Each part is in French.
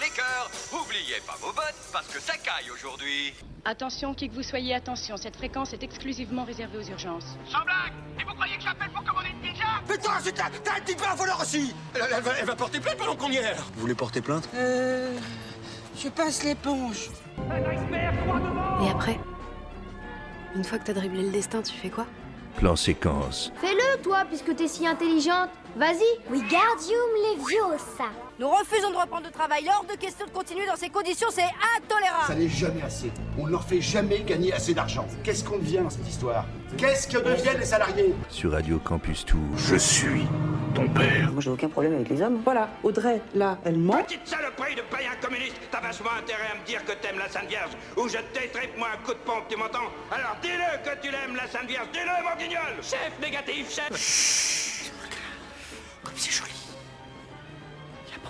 les cœurs. Oubliez pas vos bottes parce que ça caille aujourd'hui. Attention, qui que vous soyez, attention, cette fréquence est exclusivement réservée aux urgences. Sans blague Et vous croyez que j'appelle pour commander une pizza? Putain, c'est t'as un petit peu un voleur aussi elle, elle va, elle va porter plainte pendant qu'on y est Vous voulez porter plainte? Euh. Je passe l'éponge. Et après Une fois que t'as dribblé le destin, tu fais quoi? Plan séquence. Fais-le, toi, puisque t'es si intelligente. Vas-y. Wingardium Leviosa. Nous refusons de reprendre le travail. Hors de question de continuer dans ces conditions, c'est intolérable. Ça n'est jamais assez. On ne leur fait jamais gagner assez d'argent. Qu'est-ce qu'on devient dans cette histoire? Qu'est-ce que deviennent les salariés? Sur Radio Campus Tour. Je suis ton père. Moi, j'ai aucun problème avec les hommes. Voilà, Audrey, là, elle ment. Petite saloperie de païen communiste T'as vachement intérêt à me dire que t'aimes la Sainte Vierge ou je t'étripe moi un coup de pompe, tu m'entends? Alors dis-le que tu l'aimes la Sainte Vierge, dis-le mon guignol Chef négatif, chef Comme c'est joli.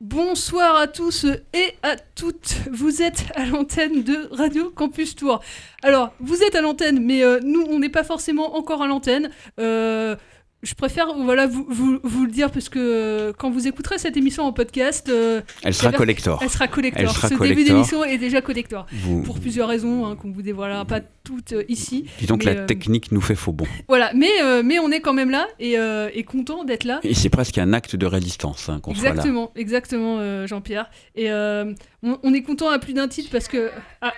Bonsoir à tous et à toutes. Vous êtes à l'antenne de Radio Campus Tour. Alors, vous êtes à l'antenne, mais euh, nous, on n'est pas forcément encore à l'antenne. Euh, je préfère voilà, vous, vous, vous le dire parce que euh, quand vous écouterez cette émission en podcast, euh, Elle sera collector. Elle sera collector. Elle sera Ce collector. début d'émission est déjà collector. Vous- Pour plusieurs raisons hein, qu'on vous dévoilera pas toutes euh, ici. Disons que Mais, la euh, technique nous fait faux bon. Voilà, mais, mais on est quand même là et, et content d'être là. Et c'est presque un acte de résistance hein, qu'on soit là. Exactement, exactement, Jean-Pierre. Et on, on est content à plus d'un titre parce que. ah,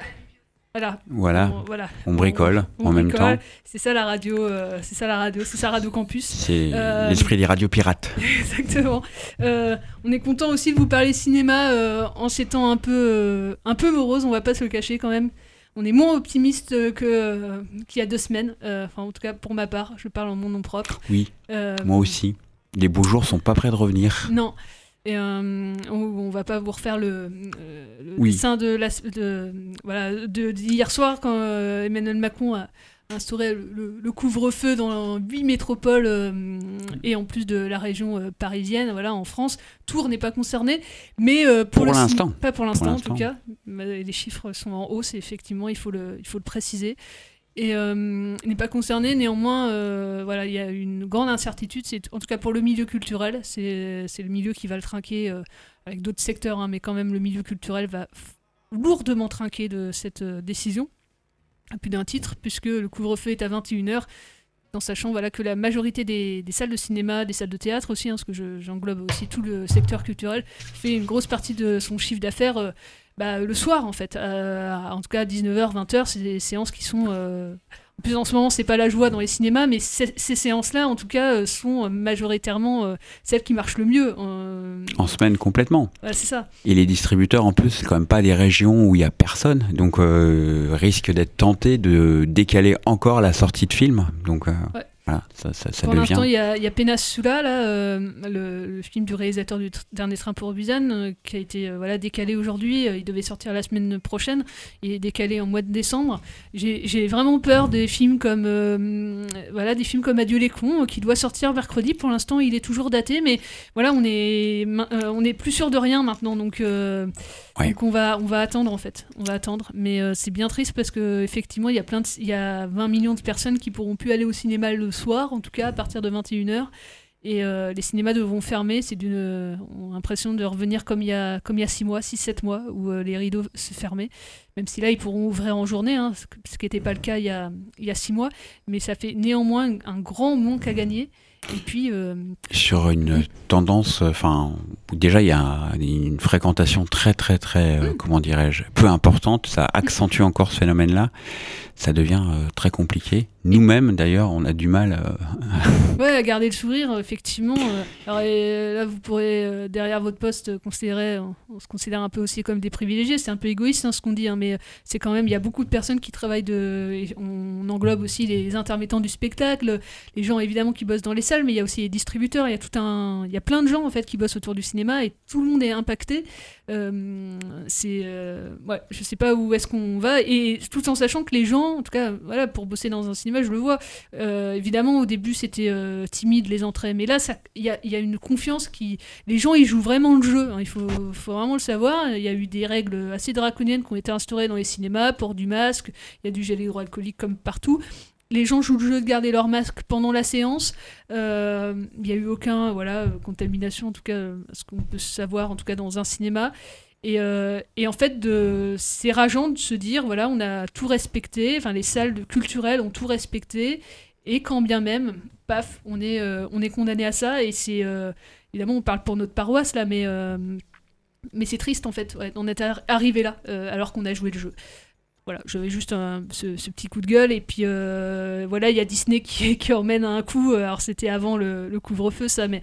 voilà. Voilà. On, voilà. On bricole On en même temps. C'est ça la radio, euh, c'est ça la radio, c'est ça Radio Campus. C'est Euh, l'esprit des radios pirates. Exactement. Euh, on est content aussi de vous parler cinéma en ces temps un peu, un peu morose, on va pas se le cacher quand même. On est moins optimiste que qu'il y a deux semaines. Enfin, en tout cas pour ma part, je parle en mon nom propre. Oui, moi aussi. Les beaux jours sont pas près de revenir. Non. Et euh, on, on va pas vous refaire le, euh, le Oui. dessin de la, de, voilà, de, d'hier soir quand euh, Emmanuel Macron a instauré le, couvre-feu dans huit métropoles euh, et en plus de la région euh, parisienne, voilà, en France. Tours n'est pas concerné, mais euh, pour, Pour le cin- l'instant. pas pour l'instant en tout cas. Les chiffres sont en hausse, et effectivement, il faut le, il faut le préciser et euh, n'est pas concerné. Néanmoins, euh, voilà, il y a une grande incertitude. C'est en tout cas pour le milieu culturel, c'est le milieu qui va le trinquer euh, avec d'autres secteurs, hein, mais quand même le milieu culturel va lourdement trinquer de cette euh, décision. À plus d'un titre, puisque le couvre-feu est à 21h. En sachant voilà, que la majorité des, des salles de cinéma, des salles de théâtre aussi, hein, parce que je- j'englobe aussi tout le secteur culturel, fait une grosse partie de son chiffre d'affaires bah, le soir en fait. Euh, en tout cas 19h, 20h, c'est des séances qui sont... euh, En plus en ce moment c'est pas la joie dans les cinémas, mais ces, ces séances-là en tout cas euh, sont majoritairement celles qui marchent le mieux. En semaine complètement. voilà, c'est ça. Et les distributeurs, en plus, c'est quand même pas des régions où il y a personne, donc euh, risque d'être tenté de décaler encore la sortie de film. Donc euh, Ouais. Voilà, ça, ça, ça Pour l'instant, il y a, y a là, euh, le, le film du réalisateur du Dernier Train pour Busan, euh, qui a été euh, voilà, décalé aujourd'hui. Euh, il devait sortir la semaine prochaine. Il est décalé en mois de décembre. J'ai vraiment peur des films comme voilà, des films comme Adieu les cons, qui doit sortir mercredi. Pour l'instant, il est toujours daté, mais voilà, on est, on est plus sûr de rien maintenant. Donc, Ouais. donc on va, on va attendre en fait. On va attendre. Mais c'est bien triste parce que effectivement, il y a plein de, il y a 20 millions de personnes qui pourront plus aller au cinéma le soir, en tout cas à partir de 21h. Et euh, les cinémas devront fermer. C'est d'une, euh, on a l'impression de revenir comme il y a, comme 6 mois, 6-7 mois, où euh, les rideaux se fermaient. Même si là, ils pourront ouvrir en journée, hein, ce qui n'était pas le cas il y a, il y a 6 mois. Mais ça fait néanmoins un grand manque à gagner. Et puis, euh, Sur une tendance, enfin, déjà il y a une fréquentation très, très, très, euh, comment dirais-je, peu importante. Ça accentue encore ce phénomène-là. Ça devient euh, très compliqué. Nous-mêmes, d'ailleurs, on a du mal. Ouais, à garder le sourire, effectivement. alors là, vous pourrez, derrière votre poste, considérer, on, se considère un peu aussi comme des privilégiés. C'est un peu égoïste hein, ce qu'on dit, hein, mais c'est quand même, il y a beaucoup de personnes qui travaillent de. On englobe aussi les intermittents du spectacle, les gens évidemment qui bossent dans les salles, mais il y a aussi les distributeurs, il y a tout un. Il y a plein de gens en fait qui bossent autour du cinéma et tout le monde est impacté. Euh, c'est. euh, ouais, je sais pas où est-ce qu'on va, et tout en sachant que les gens, en tout cas, voilà, pour bosser dans un cinéma, je le vois, euh, évidemment au début c'était euh, timide les entrées, mais là il y a, y a une confiance qui. Les gens ils jouent vraiment le jeu, hein, il faut, faut vraiment le savoir. Il y a eu des règles assez draconiennes qui ont été instaurées dans les cinémas, port du masque, il y a du gel hydroalcoolique comme partout. Les gens jouent le jeu de garder leur masque pendant la séance. Euh, Il n'y a eu aucun voilà, contamination, en tout cas, ce qu'on peut savoir, en tout cas dans un cinéma. Et, euh, et en fait, de- c'est rageant de se dire, voilà, on a tout respecté, enfin les salles culturelles ont tout respecté, et quand bien même, paf, on est, euh, on est condamné à ça, et c'est, évidemment, on parle pour notre paroisse là, mais, mais c'est triste en fait, ouais, on est ar- arrivé là, alors qu'on a joué le jeu. Voilà, j'avais juste un- ce, ce petit coup de gueule, et puis euh, voilà, il y a Disney qui, emmène un coup, alors c'était avant le, couvre-feu ça, mais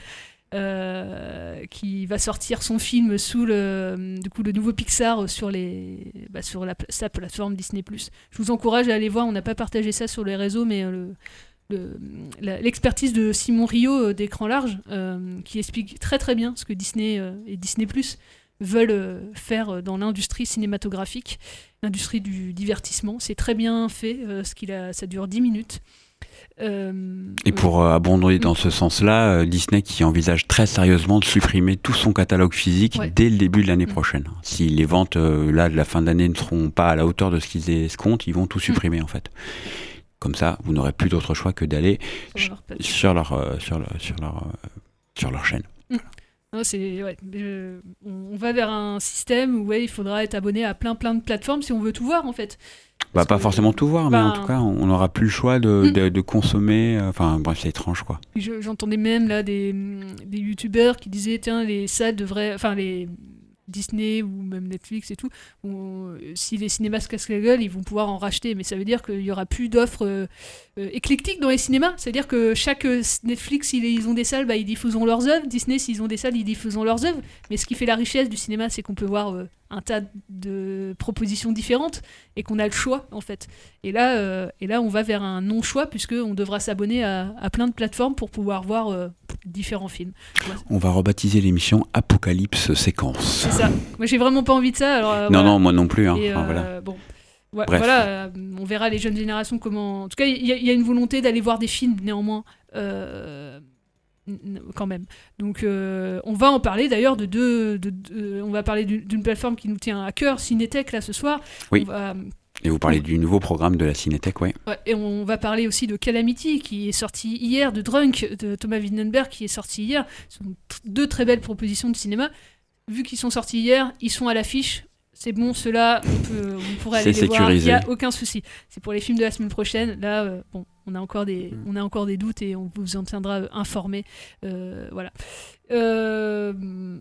euh, qui va sortir son film sous le, du coup, le nouveau Pixar sur, les, bah, sur la, sa plateforme Disney+. Je vous encourage à aller voir, on n'a pas partagé ça sur les réseaux, mais euh, l'expertise de Simon Rio euh, d'écran large, euh, qui explique très très bien ce que Disney euh, et Disney+, veulent euh, faire euh, dans l'industrie cinématographique, l'industrie du divertissement. C'est très bien fait, euh, ce qu'il a, ça dure 10 minutes. Euh, Et pour euh, abonder dans ce sens-là, euh, Disney qui envisage très sérieusement de supprimer tout son catalogue physique Ouais. dès le début de l'année prochaine. Si les ventes là de la fin d'année ne seront pas à la hauteur de ce qu'ils escomptent, ils vont tout supprimer en fait. Comme ça, vous n'aurez plus d'autre choix que d'aller Sur leur sur leur sur leur sur leur sur leur chaîne. C'est, ouais, je- on on va vers un système où ouais, il faudra être abonné à plein plein de plateformes si on veut tout voir en fait. Bah, pas forcément tout voir, mais en ben- tout cas, on n'aura plus le choix de, de, de consommer. euh, Enfin, bref, c'est étrange, quoi. Je- J'entendais même là des, des youtubeurs qui disaient tiens les salles devraient, enfin les Disney ou même Netflix et tout, euh, si les cinémas se cassent la gueule, ils vont pouvoir en racheter, mais ça veut dire qu'il y aura plus d'offres euh, euh, éclectiques dans les cinémas. C'est-à-dire que chaque Netflix, ils ont des salles, bah, ils diffusent leurs œuvres. Disney, s'ils ont des salles, ils diffusent leurs œuvres. Mais ce qui fait la richesse du cinéma, c'est qu'on peut voir un tas de propositions différentes et qu'on a le choix en fait. Et là, et là, on va vers un non-choix puisque on devra s'abonner à, plein de plateformes pour pouvoir voir différents films. Moi, On va rebaptiser l'émission Apocalypse Séquence. c'est ça. Moi, j'ai vraiment pas envie de ça. Alors, euh, Non, voilà. non, moi non plus, hein. Et, Enfin, euh, voilà. Bon. Ouais. Voilà, euh, on verra les jeunes générations comment. En tout cas, il y, a- il y a une volonté d'aller voir des films néanmoins. euh, quand même. Donc, euh, on va en parler d'ailleurs de deux. de- de- on va parler d'une d'une plateforme qui nous tient à cœur, Cinétech, là ce soir. Oui. On va- Et vous parlez du nouveau programme de la Cinétech, ouais. Ouais, et on va parler aussi de Calamity qui est sorti hier, de Drunk de Thomas Windenberg qui est sorti hier. Ce sont deux très belles propositions de cinéma. Vu qu'ils sont sortis hier, ils sont à l'affiche. C'est bon, ceux-là, on, peut, on pourrait aller les voir. Il n'y a aucun souci. C'est pour les films de la semaine prochaine. Là, euh, bon, on a encore des, Mm. on a encore des doutes et on vous en tiendra euh, informé. Euh, voilà. Euh,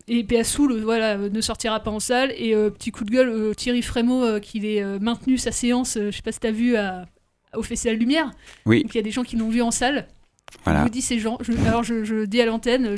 et PS Soul, voilà, ne sortira pas en salle. Et petit coup de gueule, Thierry Frémaux, qu'il ait maintenu sa séance, je sais pas si tu as vu, à, au Festival Lumière. Oui. Donc il y a des gens qui l'ont vu en salle. Voilà. Je vous dis ces gens. je- alors je, je dis à l'antenne,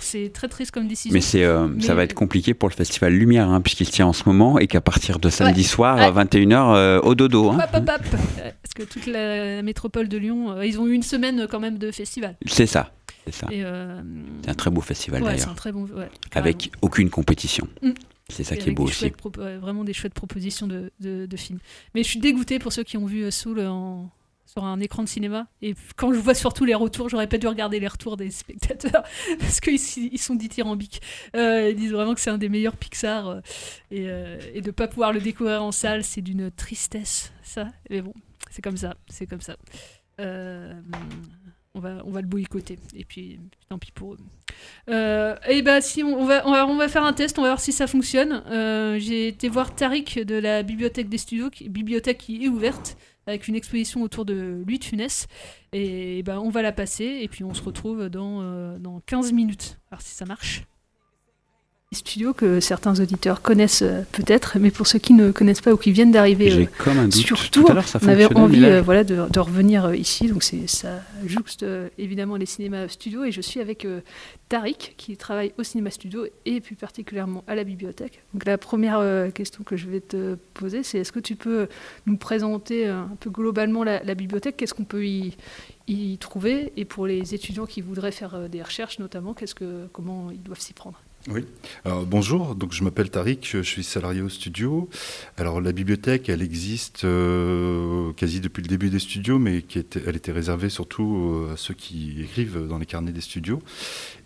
c'est très triste comme décision. Mais c'est, euh, ça va être compliqué pour le festival Lumière, hein, puisqu'il se tient en ce moment, et qu'à partir de samedi Ouais. soir, à 21h, euh, au dodo. hein. Hop, hop, hop. Euh, Parce que toute la métropole de Lyon, euh, ils ont eu une semaine quand même de festival. C'est ça. C'est ça. C'est un très beau festival ouais, c'est d'ailleurs. un très bon. ouais, Avec aucune compétition. Mm. C'est ça qui est beau aussi. vraiment des chouettes propositions de, de, de films. Mais je suis dégoûtée pour ceux qui ont vu Soul en, sur un écran de cinéma. Et quand je vois surtout les retours, j'aurais pas dû regarder les retours des spectateurs parce qu'ils ils sont dithyrambiques. Euh, ils disent vraiment que c'est un des meilleurs Pixar euh, et, euh, et de pas pouvoir le découvrir en salle, c'est d'une tristesse, ça. Mais bon, c'est comme ça, c'est comme ça. On va, on va le boycotter. Et puis, tant pis pour eux. Euh, et bah si on, va, on va on va faire un test, on va voir si ça fonctionne. Euh, J'ai été voir Tariq de la bibliothèque des studios, qui, bibliothèque qui est ouverte avec une exposition autour de Louis de Funès. Et ben on va la passer et puis on se retrouve dans, euh, dans 15 minutes. Alors si ça marche. Studios que certains auditeurs connaissent euh, peut-être, mais pour ceux qui ne connaissent pas ou qui viennent d'arriver euh, comme un doute. sur Tout Tours, à l'heure, ça on avait envie euh, voilà, de, de revenir ici. Donc ça jouxte euh, évidemment les cinémas studios et je suis avec Tariq qui travaille au cinéma studio et plus particulièrement à la bibliothèque. Donc la première question que je vais te poser, c'est est-ce que tu peux nous présenter un peu globalement la, la bibliothèque? Qu'est-ce qu'on peut y, y trouver? Et pour les étudiants qui voudraient faire des recherches notamment, qu'est-ce que, comment ils doivent s'y prendre? Oui. Bonjour, donc je m'appelle Tariq, je suis salarié au studio. Alors la bibliothèque, elle existe euh, quasi depuis le début des studios, mais elle était réservée surtout euh, à ceux qui écrivent dans les carnets des studios.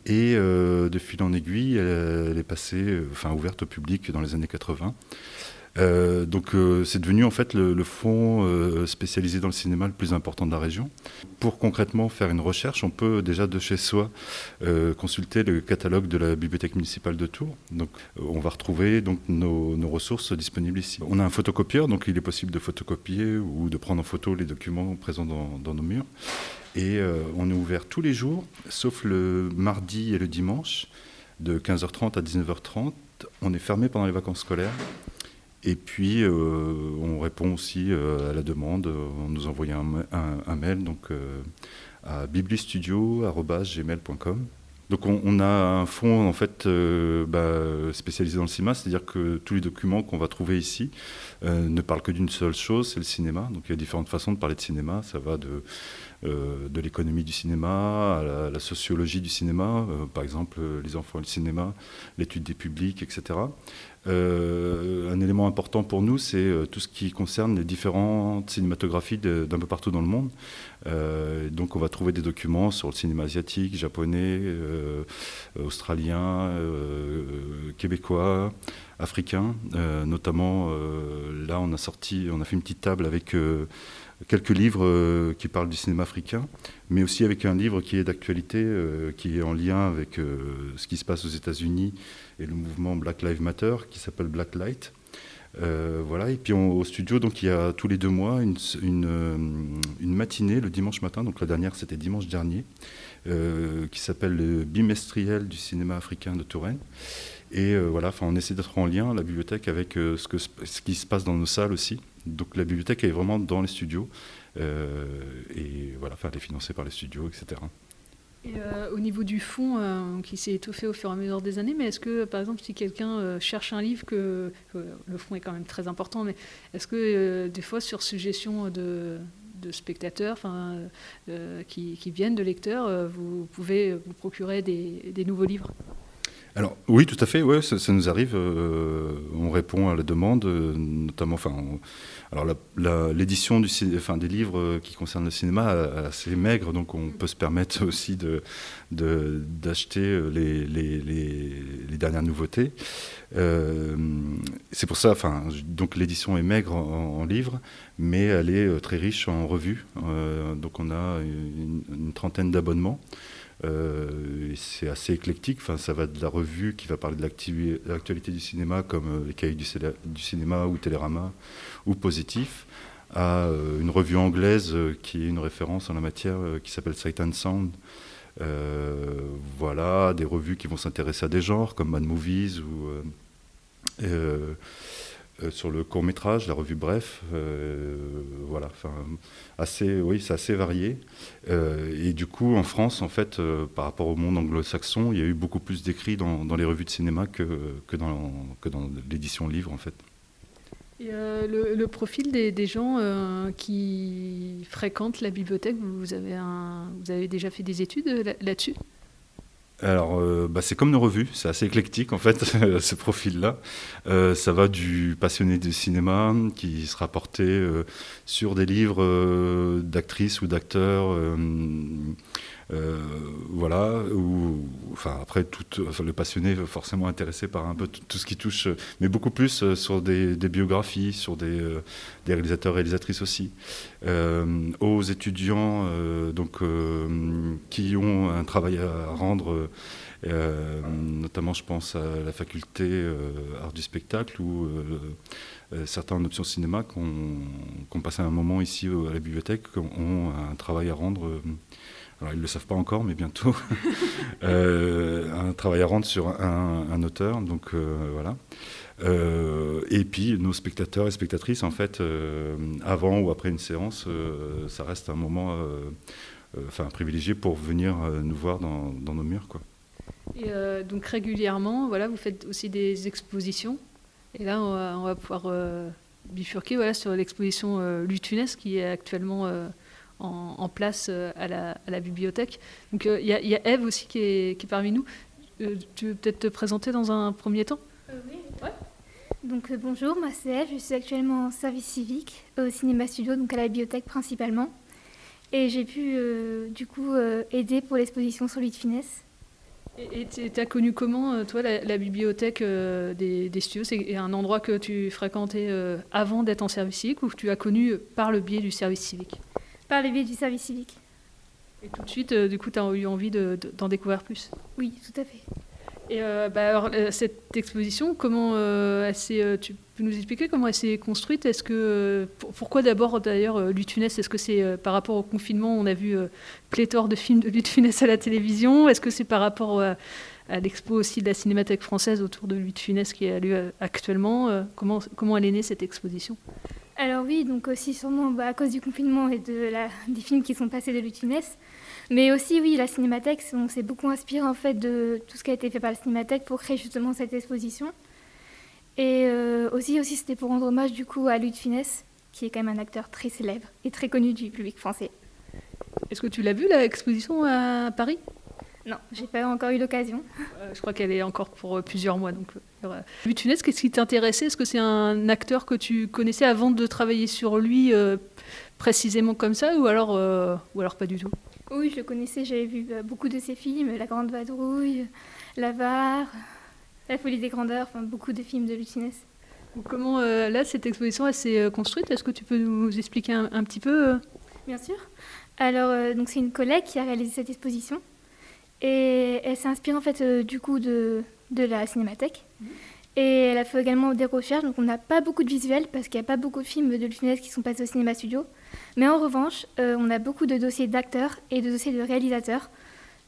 Et euh, de fil en aiguille, elle, est passée, enfin ouverte au public dans les années 80. Euh, donc euh, c'est devenu en fait le, le fonds euh, spécialisé dans le cinéma le plus important de la région. Pour concrètement faire une recherche, on peut déjà de chez soi consulter le catalogue de la bibliothèque municipale de Tours. Donc on va retrouver donc nos, ressources disponibles ici. On a un photocopieur, donc il est possible de photocopier ou de prendre en photo les documents présents dans, nos murs. Et on est ouvert tous les jours, sauf le mardi et le dimanche, de 15h30 à 19h30. On est fermé pendant les vacances scolaires. Et puis, euh, on répond aussi euh, à la demande en nous envoyant un, ma- un- un mail donc, euh, à biblistudio.gmail.com. Donc, on, a un fonds en fait euh, bah, spécialisé dans le cinéma, c'est-à-dire que tous les documents qu'on va trouver ici euh, ne parlent que d'une seule chose, c'est le cinéma. Donc, il y a différentes façons de parler de cinéma. Ça va de, euh, de l'économie du cinéma à la, sociologie du cinéma, euh, par exemple euh, les enfants et le cinéma, l'étude des publics, etc. Euh, un élément important pour nous, c'est euh, tout ce qui concerne les différentes cinématographies d'un peu partout dans le monde. Euh, donc on va trouver des documents sur le cinéma asiatique, japonais, euh, australien, euh, québécois, africain. Euh, notamment, euh, là, on a sorti, on a fait une petite table avec euh, quelques livres euh, qui parlent du cinéma africain, mais aussi avec un livre qui est d'actualité, euh, qui est en lien avec euh, ce qui se passe aux États-Unis et le mouvement Black Lives Matter, qui s'appelle Black Light. Voilà, et puis au studio, donc il y a tous les deux mois une, une, matinée le dimanche matin, donc la dernière c'était dimanche dernier, qui s'appelle le bimestriel du cinéma africain de Touraine. Et voilà, on essaie d'être en lien, la bibliothèque, avec ce, que, ce qui se passe dans nos salles aussi. Donc la bibliothèque est vraiment dans les studios, euh, et voilà, enfin, elle est par les studios, etc. Et euh, au niveau du fond, euh, qui s'est étoffé au fur et à mesure des années, mais est-ce que, par exemple, si quelqu'un cherche un livre, que, le fond est quand même très important, mais est-ce que des fois, sur suggestion de, spectateurs qui, qui viennent, de lecteurs, vous pouvez vous procurer des nouveaux livres? Alors oui, tout à fait, ouais, ça, nous arrive. euh, on répond à la demande, euh, notamment. Enfin, alors l'édition du, enfin, des livres euh, qui concernent le cinéma assez maigre, donc on peut se permettre aussi de d'acheter les, dernières nouveautés. C'est pour ça, enfin, donc l'édition est maigre en, livres, mais elle est très riche en revues. Donc on a une trentaine d'abonnements. Euh, c'est assez éclectique. Enfin, ça va de la revue qui va parler de l'actualité du cinéma, comme euh, les cahiers du, cinéma ou Télérama ou Positif, à euh, une revue anglaise qui est une référence en la matière qui s'appelle Sight and Sound. Voilà, des revues qui vont s'intéresser à des genres comme Mad Movies ou euh, sur le court métrage, la revue Bref, euh, voilà, assez, oui, c'est assez varié. Euh, et du coup, en France, en fait, par rapport au monde anglo-saxon, il y a eu beaucoup plus d'écrits dans, les revues de cinéma que, dans, l'édition livre, en fait. Et le, profil des, gens qui fréquentent la bibliothèque, vous avez, déjà fait des études là- là-dessus? Alors, euh, bah, c'est comme nos revues, c'est assez éclectique en fait, ce profil-là. Euh, ça va du passionné du cinéma qui sera porté euh, sur des livres d'actrices ou d'acteurs. Euh, voilà, ou enfin après tout, le passionné forcément intéressé par un peu tout, ce qui touche, euh, mais beaucoup plus euh, sur des, biographies, sur des, des réalisateurs réalisatrices aussi, aux étudiants donc qui ont un travail à rendre. notamment, je pense à la faculté art du spectacle ou euh, certains en option cinéma qui ont, passé un moment ici à la bibliothèque, ont un travail à rendre alors ils ne le savent pas encore, mais bientôt, un travail à rendre sur un, un auteur. Donc voilà. Euh, et puis nos spectateurs et spectatrices, en fait, euh, avant ou après une séance, euh, ça reste un moment enfin, privilégié pour venir nous voir dans, nos murs. Quoi. Et donc régulièrement, voilà, vous faites aussi des expositions. Et là, on va, pouvoir bifurquer voilà, sur l'exposition Lutunes qui est actuellement en, place à la, bibliothèque. Donc il y, a Eve aussi qui est, qui est parmi nous. tu veux peut-être te présenter dans un premier temps? Oui. Ouais. Donc euh, bonjour, moi c'est Eve, je suis actuellement en service civique au cinéma studio, donc à la bibliothèque principalement. Et j'ai pu euh, du coup euh, aider pour l'exposition sur l'huile de finesse. Et tu as connu comment, toi, la, bibliothèque des, des, studios? C'est un endroit que tu fréquentais avant d'être en service civique ou que tu as connu par le biais du service civique? Par le biais du service civique. Et tout de suite, du coup, tu as eu envie d'en découvrir plus? Oui, tout à fait. Et euh, bah, alors, euh, cette exposition, comment euh, elle tu peux nous expliquer comment elle s'est construite? Est-ce que pourquoi d'abord d'ailleurs Lutunès Est-ce que c'est par rapport au confinement On a vu pléthore de films de Lutunès à la télévision? Est-ce que c'est par rapport à l'expo aussi de la Cinémathèque française autour de Lutunès qui a lieu actuellement? Comment comment elle est née cette exposition? Alors oui, donc aussi sûrement bah, à cause du confinement et de des films qui sont passés de Lutunès. Mais aussi, oui, la Cinémathèque, on s'est beaucoup inspiré en fait de tout ce qui a été fait par la Cinémathèque pour créer justement cette exposition. Et euh, aussi, aussi c'était pour rendre hommage du coup à Louis de Finesse, qui est quand même un acteur très célèbre et très connu du public français. Est-ce que tu l'as vu, l'exposition à Paris? Non, j'ai pas encore eu l'occasion. Euh, je crois qu'elle est encore pour euh, plusieurs mois. Donc, Finesse, qu'est-ce qui t'intéressait? Est-ce que c'est un acteur que tu connaissais avant de travailler sur lui précisément comme ça, ou alors, ou alors pas du tout? Oui, je le connaissais, j'avais vu euh, beaucoup de ses films, La Grande Vadrouille, L'Avare, La Folie des Grandeurs, enfin beaucoup de films de Lucinès. Comment, euh, là, cette exposition, s'est euh, construite? Est-ce que tu peux nous expliquer un, petit peu Bien sûr. Alors, donc c'est une collègue qui a réalisé cette exposition. Et elle s'inspire en fait du coup de, de la cinémathèque. Mhm. Et elle a fait également des recherches, donc on n'a pas beaucoup de visuels parce qu'il n'y a pas beaucoup de films de Lucinès qui sont passés au cinéma studio. Mais en revanche, euh, on a beaucoup de dossiers d'acteurs et de dossiers de réalisateurs.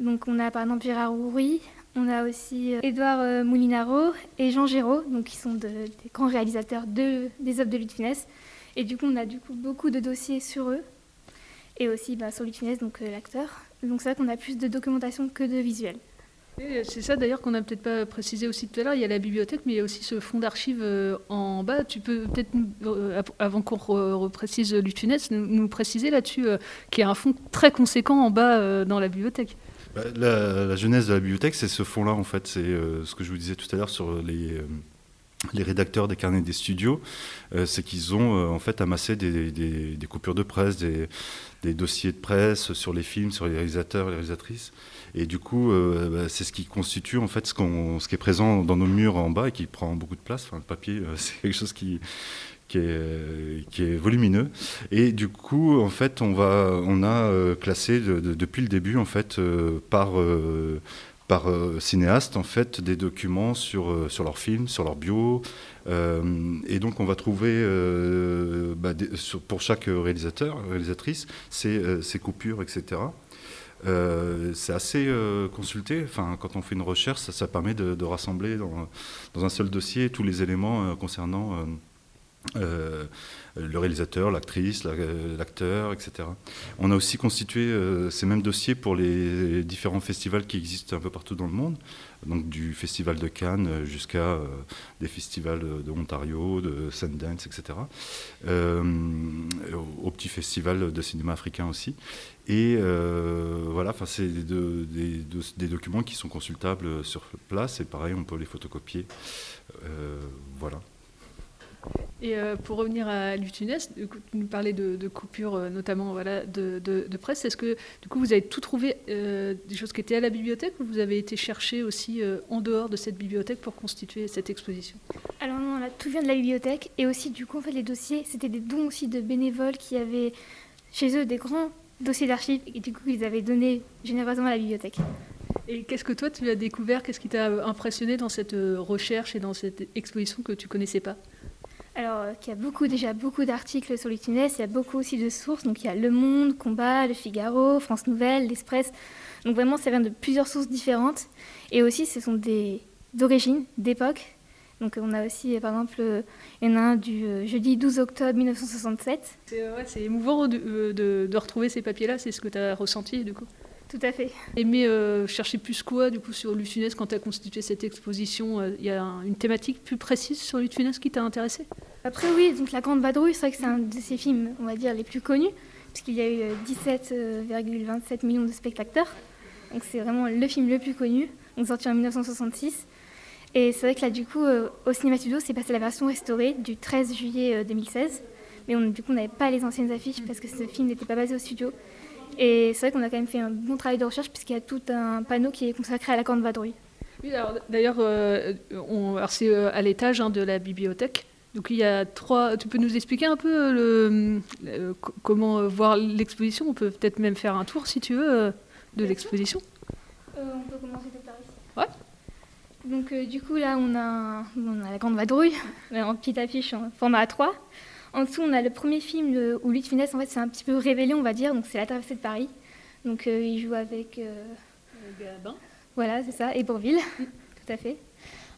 Donc on a par exemple Gérard Houry, on a aussi euh, Édouard euh, Moulinaro et Jean Géraud, donc qui sont des grands réalisateurs de, des œuvres de Luc Et du coup, on a du coup beaucoup de dossiers sur eux. Et aussi bah, sur Luc donc l'acteur. Donc c'est vrai qu'on a plus de documentation que de visuels. C'est ça d'ailleurs qu'on n'a peut-être pas précisé aussi tout à l'heure. Il y a la bibliothèque, mais il y a aussi ce fonds d'archives euh, en bas. Tu peux peut-être, euh, avant qu'on reprécise l'UTUNES, nous, préciser là-dessus euh, qu'il y a un fonds très conséquent en bas dans la bibliothèque. Bah, la, jeunesse de la bibliothèque, c'est ce fonds-là en fait. C'est ce que je vous disais tout à l'heure sur les les rédacteurs des carnets des studios, c'est qu'ils ont en fait amassé des, coupures de presse, des, dossiers de presse sur les films, sur les réalisateurs les réalisatrices. Et du coup, euh, bah, c'est ce qui constitue en fait ce, qui est présent dans nos murs en bas et qui prend beaucoup de place. Le papier, euh, c'est quelque chose qui, est, volumineux. Et du coup, en fait, on, a euh, classé depuis le début, en fait, par, par cinéaste, en fait, des documents sur, sur leurs films, sur leur bio. et donc, on va trouver, bah, pour chaque réalisateur, réalisatrice, ces coupures, etc. Euh, c'est assez euh, consulté. Enfin, quand on fait une recherche, ça, permet de, rassembler dans, un seul dossier tous les éléments euh, concernant le réalisateur, l'actrice, l'acteur, etc. On a aussi constitué ces mêmes dossiers pour les différents festivals qui existent un peu partout dans le monde, donc du festival de Cannes jusqu'à des festivals de Ontario, de Sundance, etc. au petit festival de cinéma africain aussi. Et euh, voilà, c'est des, documents qui sont consultables sur place et pareil, on peut les photocopier. Euh, voilà. Et euh, pour revenir à l'UTUNES, tu nous parlais de, coupures, notamment voilà, de, de, presse. Est-ce que du coup vous avez tout trouvé des choses qui étaient à la bibliothèque ou vous avez été chercher aussi en dehors de cette bibliothèque pour constituer cette exposition? Alors non, là, tout vient de la bibliothèque et aussi du coup en fait les dossiers, c'était des dons aussi de bénévoles qui avaient chez eux des grands dossier d'archives et du coup ils avaient donné généreusement à la bibliothèque. Et qu'est-ce que toi tu as découvert? Qu'est-ce qui t'a impressionné dans cette euh, recherche et dans cette exposition que tu connaissais pas? Alors, euh, il y a déjà beaucoup d'articles sur l'Utines, il y a beaucoup aussi de sources. Donc, il y a Le Monde, Combat, Le Figaro, France Nouvelle, L'Express. Donc, vraiment, ça vient de plusieurs sources différentes. Et aussi, ce sont des d'origine, d'époque. Donc, on a aussi, par exemple, euh, il y en a un du euh, jeudi 12 octobre 1967. C'est émouvant de- de retrouver ces papiers-là, c'est ce que tu as ressenti du coup? Tout à fait. Aimé euh, chercher plus quoi du coup sur Lutunès quand tu as constitué cette exposition Il y a un- une thématique plus précise sur Lutunès qui t'a intéressé? Après, oui, donc La Grande Vadrouille, c'est vrai que c'est un de ses films, on va dire, les plus connus, puisqu'il y a eu euh, 17,27 millions de spectateurs. Donc, c'est vraiment le film le plus connu, donc sorti en 1966. Et c'est vrai que là, du coup, euh, au cinéma studio, c'est passé la version restaurée du 13 juillet euh, 2016. Mais on, du coup, on n'avait pas les anciennes affiches parce que ce film n'était pas basé au studio. Et c'est vrai qu'on a quand même fait un bon travail de recherche puisqu'il y a tout un panneau qui est consacré à la Grande Vadrouille. Oui, alors d'ailleurs, euh, c'est euh, à l'étage hein, de la bibliothèque. Donc il y a trois. Tu peux nous expliquer un peu euh, le, euh, co- comment voir l'exposition? On peut peut-être même faire un tour si tu veux de l'exposition. Euh, on peut commencer par ici. Ouais. Donc du coup là on a, on a la grande vadrouille, en petite affiche en format A3. En dessous on a le premier film où Louis de Funès en fait c'est un petit peu révélé on va dire, donc c'est La traversée de Paris. Donc euh, il joue avec euh, voilà c'est ça, et Bourville, tout à fait.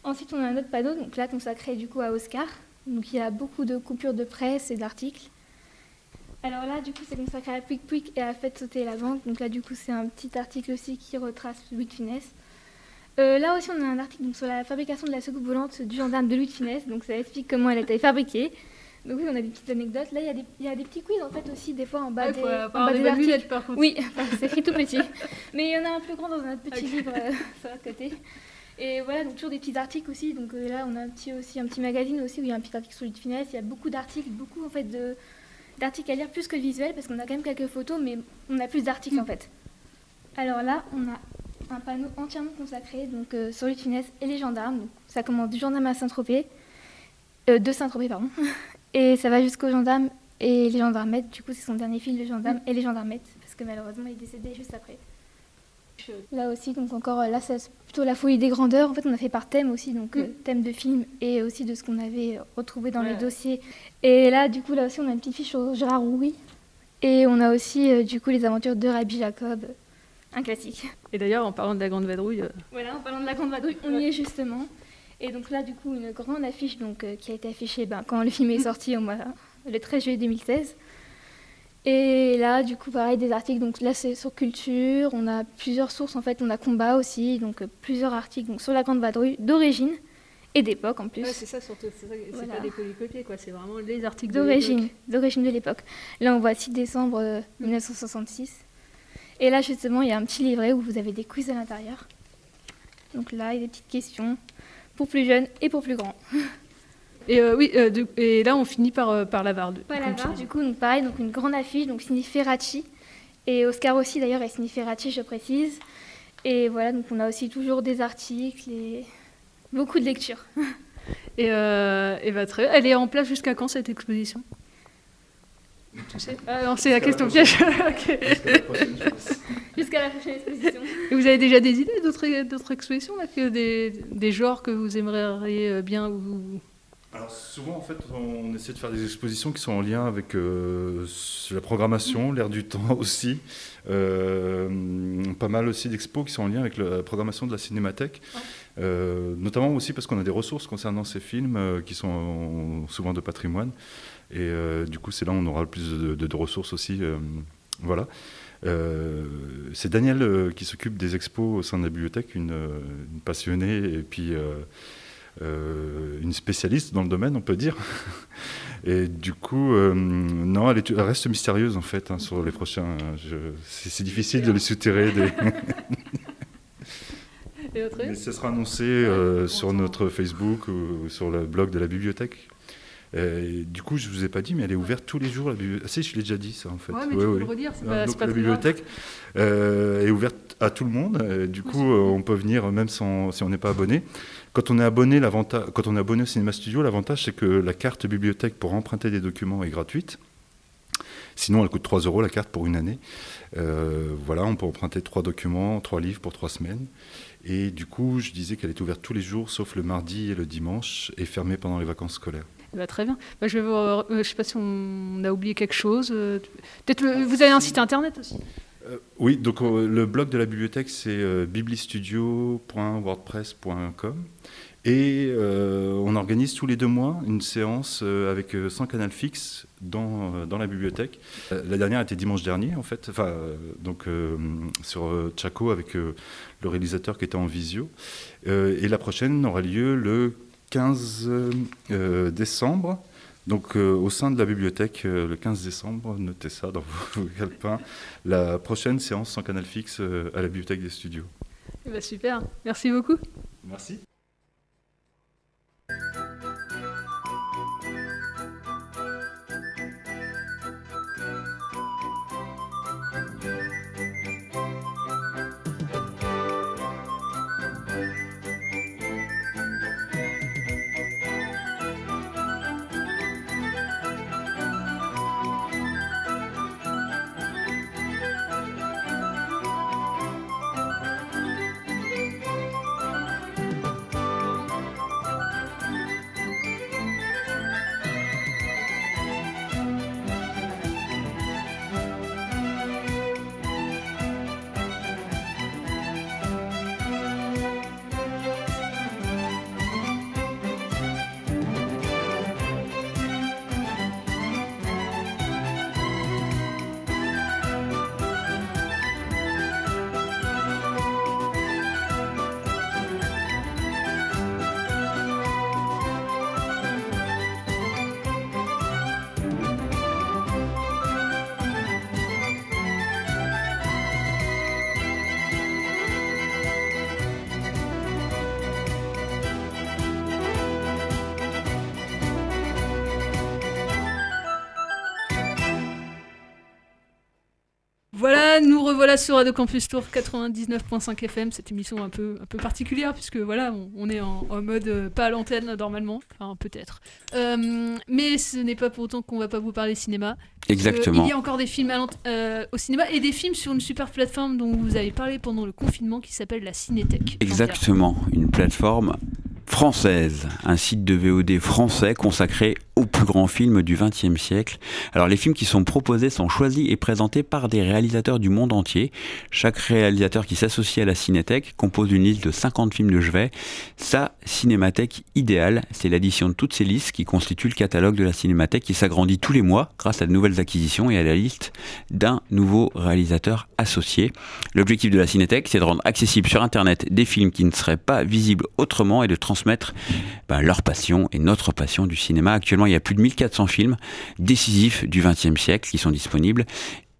Ensuite on a un autre panneau donc là consacré du coup à Oscar. Donc il y a beaucoup de coupures de presse et d'articles. Alors là, du coup, c'est consacré à Pouic Pouic et à Faites sauter la banque. Donc là, du coup, c'est un petit article aussi qui retrace Louis de Funès. Euh, là aussi, on a un article donc, sur la fabrication de la soucoupe volante du gendarme de Louis de Funès. Donc ça explique comment elle a été fabriquée. Donc oui, on a des petites anecdotes. Là, il y, a des- il y a des petits quiz en fait aussi, des fois en bas Ah, des, en bas des articles. lunettes, par contre. Oui, c'est écrit tout petit. Mais il y en a un plus grand dans un petit livre euh, sur l'autre côté. Et voilà, donc toujours des petits articles aussi. Donc euh, là, on a un petit, aussi un petit magazine aussi où il y a un petit article sur de Funès. Il y a beaucoup d'articles, beaucoup en fait de d'articles à lire plus que le visuel parce qu'on a quand même quelques photos, mais on a plus d'articles en fait. Alors là, on a un panneau entièrement consacré donc euh, sur de Funès et les gendarmes. Donc, ça commence du gendarme à Saint-Tropez, de Saint-Tropez pardon, et ça va jusqu'aux gendarmes et les gendarmettes. Du coup, c'est son dernier film, le gendarme et les gendarmettes, parce que malheureusement, il est décédé juste après. Là aussi, donc encore, là, c'est plutôt la folie des grandeurs. En fait, on a fait par thème aussi, donc euh, thème de film et aussi de ce qu'on avait retrouvé dans les dossiers. Et là, du coup, là aussi, on a une petite fiche sur Gérard Rouy. Et on a aussi, euh, du coup, les aventures de Rabbi Jacob, un classique. Et d'ailleurs, en parlant de la Grande Vadrouille, euh, Voilà, en parlant de la Grande Vadrouille, on y est justement. Et donc là, du coup, une grande affiche donc, euh, qui a été affichée ben, quand le film est sorti au mois, le 13 juillet 2016. Et là, du coup, pareil, des articles. Donc là, c'est sur culture. On a plusieurs sources, en fait. On a combat aussi. Donc euh, plusieurs articles donc, sur la Grande Vadrouille d'origine et d'époque en plus. ouais, c'est ça surtout. C'est Voilà. pas des polycopiés, quoi. C'est vraiment les articles D'origine, d'origine de l'époque. Là, on voit 6 décembre euh, 1966. Et là, justement, il y a un petit livret où vous avez des quiz à l'intérieur. Donc là, il y a des petites questions pour plus jeunes et pour plus grands. Et euh, oui, euh, de- et là, on finit par, euh, par la Varde. Pas la comme tu barre, dis. du coup, donc pareil, donc une grande affiche, donc signée Ferracci. Et Oscar aussi, d'ailleurs, est signé Ferracci, je précise. Et voilà, donc on a aussi toujours des articles et beaucoup de lectures. Et, euh, et bah, très bien. Elle est en place jusqu'à quand cette exposition? Tu sais? Ah non, c'est la question piège. Jusqu'à la prochaine exposition. Et vous avez déjà des idées d'autres d'autres expositions là, que des, des genres que vous aimeriez euh, bien ou... Alors souvent en fait on essaie de faire des expositions qui sont en lien avec euh, la programmation, l'air du temps aussi. Euh, pas mal aussi d'expos qui sont en lien avec la programmation de la cinémathèque. Euh, notamment aussi parce qu'on a des ressources concernant ces films euh, qui sont souvent de patrimoine. Et euh, du coup c'est là où on aura le plus de, de- de ressources aussi. euh, voilà. Euh, c'est Daniel euh, qui s'occupe des expos au sein de la bibliothèque, une, euh, une passionnée et puis euh, une spécialiste dans le domaine, on peut dire. Et du coup, non, elle, est- elle reste mystérieuse en fait hein, sur les prochains. c'est difficile de les soutirer. Des... Et autre Mais ce sera annoncé sur notre Facebook ou sur le blog de la bibliothèque. Et du coup, je vous ai pas dit, mais elle est ouverte tous les jours. La bibliothèque. Ah, si, je l'ai déjà dit ça en fait. Ouais, mais tu peux le redire, c'est Euh, pas- donc, pas la bibliothèque euh, est ouverte à tout le monde. Et du coup, euh, on peut venir même sans, si on n'est pas abonné. Quand on est abonné, quand on est abonné au Cinéma Studio, l'avantage c'est que la carte bibliothèque pour emprunter des documents est gratuite. Sinon, elle coûte 3 euros la carte pour une année. Euh, voilà, on peut emprunter trois documents, trois livres pour trois semaines. Et du coup, je disais qu'elle est ouverte tous les jours, sauf le mardi et le dimanche, et fermée pendant les vacances scolaires. Eh ben, très bien. Bah, je ne sais pas si on a oublié quelque chose. Peut-être vous avez un site internet aussi. oui, donc le blog de la bibliothèque c'est biblistudio.wordpress.com. Et on organise tous les deux mois une séance avec 100 canaux fixes dans, dans la bibliothèque. la dernière était dimanche dernier, en fait, enfin, donc sur Chaco avec le réalisateur qui était en visio. et la prochaine aura lieu le 15 décembre. Donc au sein de la bibliothèque, le 15 décembre, notez ça dans vos calepins, la prochaine séance sans canal fixe à la bibliothèque des studios. Eh ben, super, merci beaucoup. Merci. Voilà, nous revoilà sur Radio Campus Tour 99.5 FM, cette émission un peu, un peu particulière, puisque voilà, on, est en, mode euh, pas à l'antenne normalement, enfin peut-être. Euh, mais ce n'est pas pour autant qu'on va pas vous parler cinéma. Exactement. Il y a encore des films euh, au cinéma et des films sur une super plateforme dont vous avez parlé pendant le confinement qui s'appelle la Cinétech. Exactement, une plateforme française, un site de VOD français consacré aux plus grands films du XXe siècle. Alors les films qui sont proposés sont choisis et présentés par des réalisateurs du monde entier. Chaque réalisateur qui s'associe à la Cinétech compose une liste de 50 films de chevet. Sa cinémathèque idéale, c'est l'addition de toutes ces listes qui constituent le catalogue de la Cinémathèque qui s'agrandit tous les mois grâce à de nouvelles acquisitions et à la liste d'un nouveau réalisateur associé. L'objectif de la Cinétech, c'est de rendre accessible sur Internet des films qui ne seraient pas visibles autrement et de transmettre ben, leur passion et notre passion du cinéma. Actuellement, il y a plus de 1400 films décisifs du XXe siècle qui sont disponibles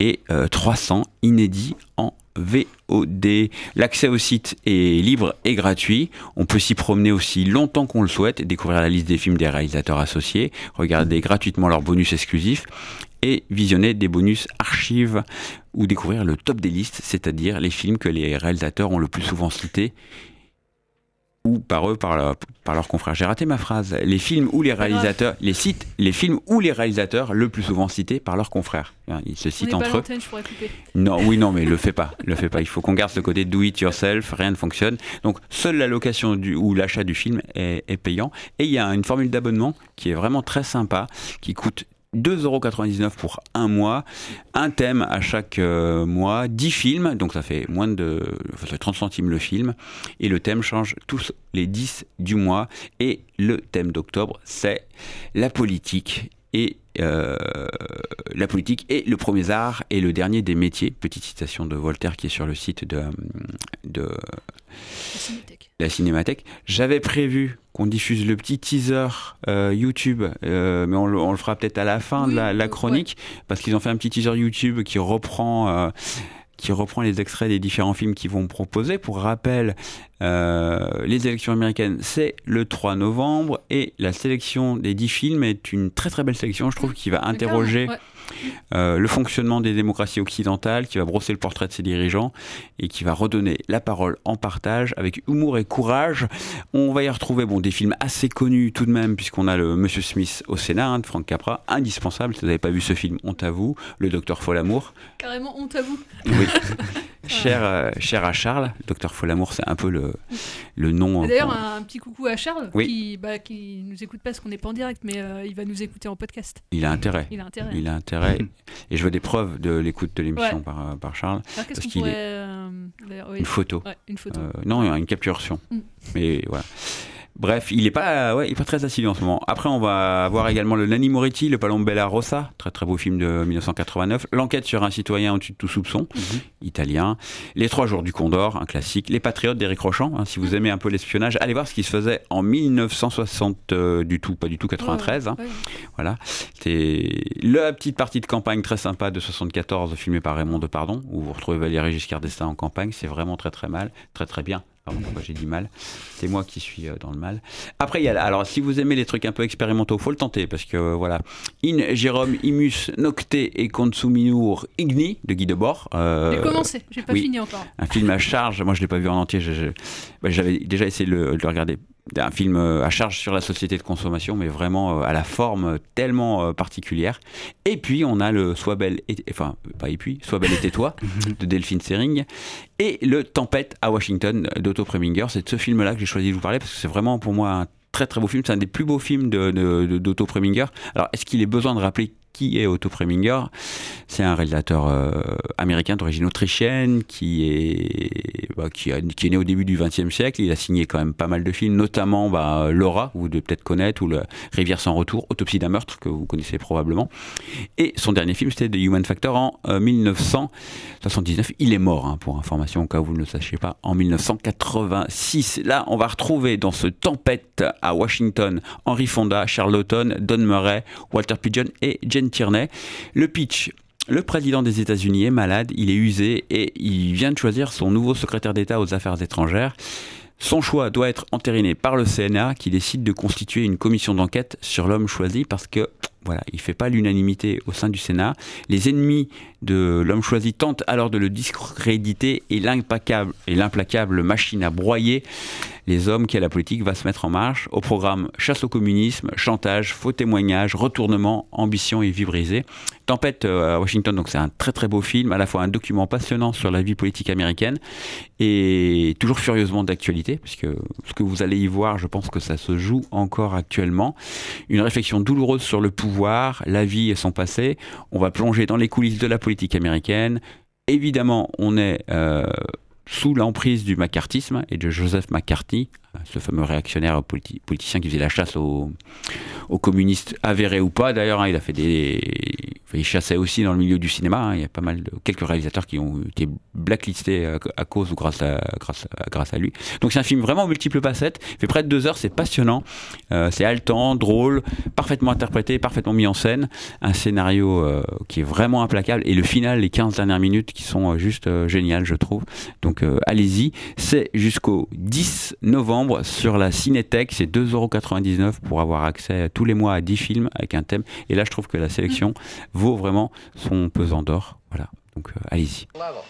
et 300 euh, inédits en VOD. L'accès au site est libre et gratuit. On peut s'y promener aussi longtemps qu'on le souhaite, découvrir la liste des films des réalisateurs associés, regarder gratuitement leurs bonus exclusifs et visionner des bonus archives ou découvrir le top des listes, c'est-à-dire les films que les réalisateurs ont le plus souvent cités ou par eux, par, par leurs confrères. J'ai raté ma phrase. Les films ou les réalisateurs, les sites, les films ou les réalisateurs le plus souvent cités par leurs confrères. Hein, ils se citent entre eux. Non, oui, non, mais le fais pas, le fais pas. Il faut qu'on garde ce côté do it yourself. Rien ne fonctionne. Donc seule la location du, ou l'achat du film est, est payant. Et il y a une formule d'abonnement qui est vraiment très sympa, qui coûte 2,99€ pour un mois, un thème à chaque euh, mois, 10 films, donc ça fait moins de 30 centimes le film, et le thème change tous les 10 du mois, et le thème d'octobre, c'est la politique et euh, la politique et le premier art et le dernier des métiers. Petite citation de Voltaire qui est sur le site de, de la Cinémathèque. J'avais prévu qu'on diffuse le petit teaser euh, YouTube, euh, mais on le, fera peut-être à la fin de la, chronique, parce qu'ils ont fait un petit teaser YouTube qui reprend qui reprend les extraits des différents films qu'ils vont proposer. Pour rappel, euh, les élections américaines, c'est le 3 novembre et la sélection des 10 films est une très très belle sélection, je trouve, qui va interroger euh, le fonctionnement des démocraties occidentales, qui va brosser le portrait de ses dirigeants et qui va redonner la parole en partage avec humour et courage. On va y retrouver bon, des films assez connus tout de même, puisqu'on a le Monsieur Smith au Sénat hein, de Frank Capra, indispensable. Si vous n'avez pas vu ce film, honte à vous. Le Docteur Folamour. Carrément honte à vous. Oui. cher, euh, cher à Charles. Docteur Folamour, c'est un peu le, le nom. D'ailleurs, un, petit coucou à Charles, Oui. qui, bah, qui nous écoute pas parce qu'on n'est pas en direct, mais euh, il va nous écouter en podcast. Il a intérêt. Il a intérêt. Il a intérêt. Et je veux des preuves de l'écoute de l'émission Ouais. par, euh, par Charles. Alors, parce qu'il pourrait, est- euh, oui. Une photo. Ouais, une photo. Non, une capturation. Mm. Mais voilà. Bref, il n'est pas, ouais, il est pas très assidu en ce moment. Après, on va voir également le Nanni Moretti, le Palombella Rossa, très très beau film de 1989. L'enquête sur un citoyen au-dessus de tout soupçon, italien. Les Trois jours du Condor, un classique. Les Patriotes d'Éric Rochant, hein, si vous aimez un peu l'espionnage, allez voir ce qui se faisait en 1960 euh, du tout, pas du tout 93. hein. Voilà, c'était la petite partie de campagne très sympa de 74 filmée par Raymond Depardon, où vous retrouvez Valéry Giscard d'Estaing en campagne. C'est vraiment très très mal, très très bien. Pardon, pourquoi j'ai dit mal C'est moi qui suis euh, dans le mal. Après, il y a, alors si vous aimez les trucs un peu expérimentaux, faut le tenter parce que euh, voilà, In Jérôme Imus Nocte et Consuminur Igni de Guy Debord. euh, J'ai commencé, j'ai pas oui, fini encore. Un film à charge. Moi, je l'ai pas vu en entier. bah, J'avais déjà essayé de le, de le regarder. Un film euh, à charge sur la société de consommation, mais vraiment euh, à la forme euh, tellement particulière. Et puis, on a le Sois belle et enfin pas et puis Sois belle et tais-toi de Delphine Sering et le Tempête à Washington d'Otto Preminger. C'est de ce film-là que j'ai choisi de vous parler parce que c'est vraiment pour moi un très très beau film. C'est un des plus beaux films de- de- de- d'Otto Preminger. Alors, est-ce qu'il est besoin de rappeler qui est Otto Preminger? C'est un réalisateur euh, américain d'origine autrichienne qui est, bah, qui, est né au début du XXe siècle. Il a signé quand même pas mal de films, notamment bah, Laura, vous devez peut-être connaître, ou Rivière sans retour, Autopsie d'un meurtre, que vous connaissez probablement. Et son dernier film, c'était The Human Factor en euh, 1979. Il est mort, hein, pour information, au cas où vous ne le sachiez pas, en 1986. Là, on va retrouver dans ce Tempête à Washington Henry Fonda, Charlton, Don Murray, Walter Pigeon et Le pitch. Le président des États-Unis est malade, il est usé et il vient de choisir son nouveau secrétaire d'État aux affaires étrangères. Son choix doit être entériné par le CNA qui décide de constituer une commission d'enquête sur l'homme choisi parce que voilà, il fait pas l'unanimité au sein du Sénat. Les ennemis de l'homme choisi tentent alors de le discréditer et l'implacable et l'implacable machine à broyer les hommes qui à la politique va se mettre en marche. Au programme chasse au communisme, chantage, faux témoignages, retournement, ambition et vie brisée. Tempête euh, à Washington, donc c'est un très très beau film, à la fois un document passionnant sur la vie politique américaine et toujours furieusement d'actualité, puisque ce que vous allez y voir, je pense que ça se joue encore actuellement. Une réflexion douloureuse sur le pouvoir, la vie et son passé. On va plonger dans les coulisses de la politique américaine. Évidemment, on est euh, sous l'emprise du macartisme et de Joseph McCarthy, ce fameux réactionnaire politi- politicien qui faisait la chasse aux, communistes avérés ou pas. D'ailleurs, hein, il a fait des, il chassait aussi dans le milieu du cinéma. hein. Il y a pas mal de quelques réalisateurs qui ont été blacklistés à, cause ou grâce à, grâce à, grâce à lui. Donc c'est un film vraiment aux multiples facettes. Il fait près de deux heures, c'est passionnant, Euh, c'est haletant, drôle, parfaitement interprété, parfaitement mis en scène. Un scénario euh, qui est vraiment implacable et le final, les 15 dernières minutes qui sont euh, juste euh, géniales, je trouve. Donc allez-y. C'est jusqu'au 10 novembre sur la Cinétech. C'est 2,99€ pour avoir accès tous les mois à 10 films avec un thème. Et là, je trouve que la sélection vaut vraiment son pesant d'or. Voilà. Donc euh, allez-y. Level.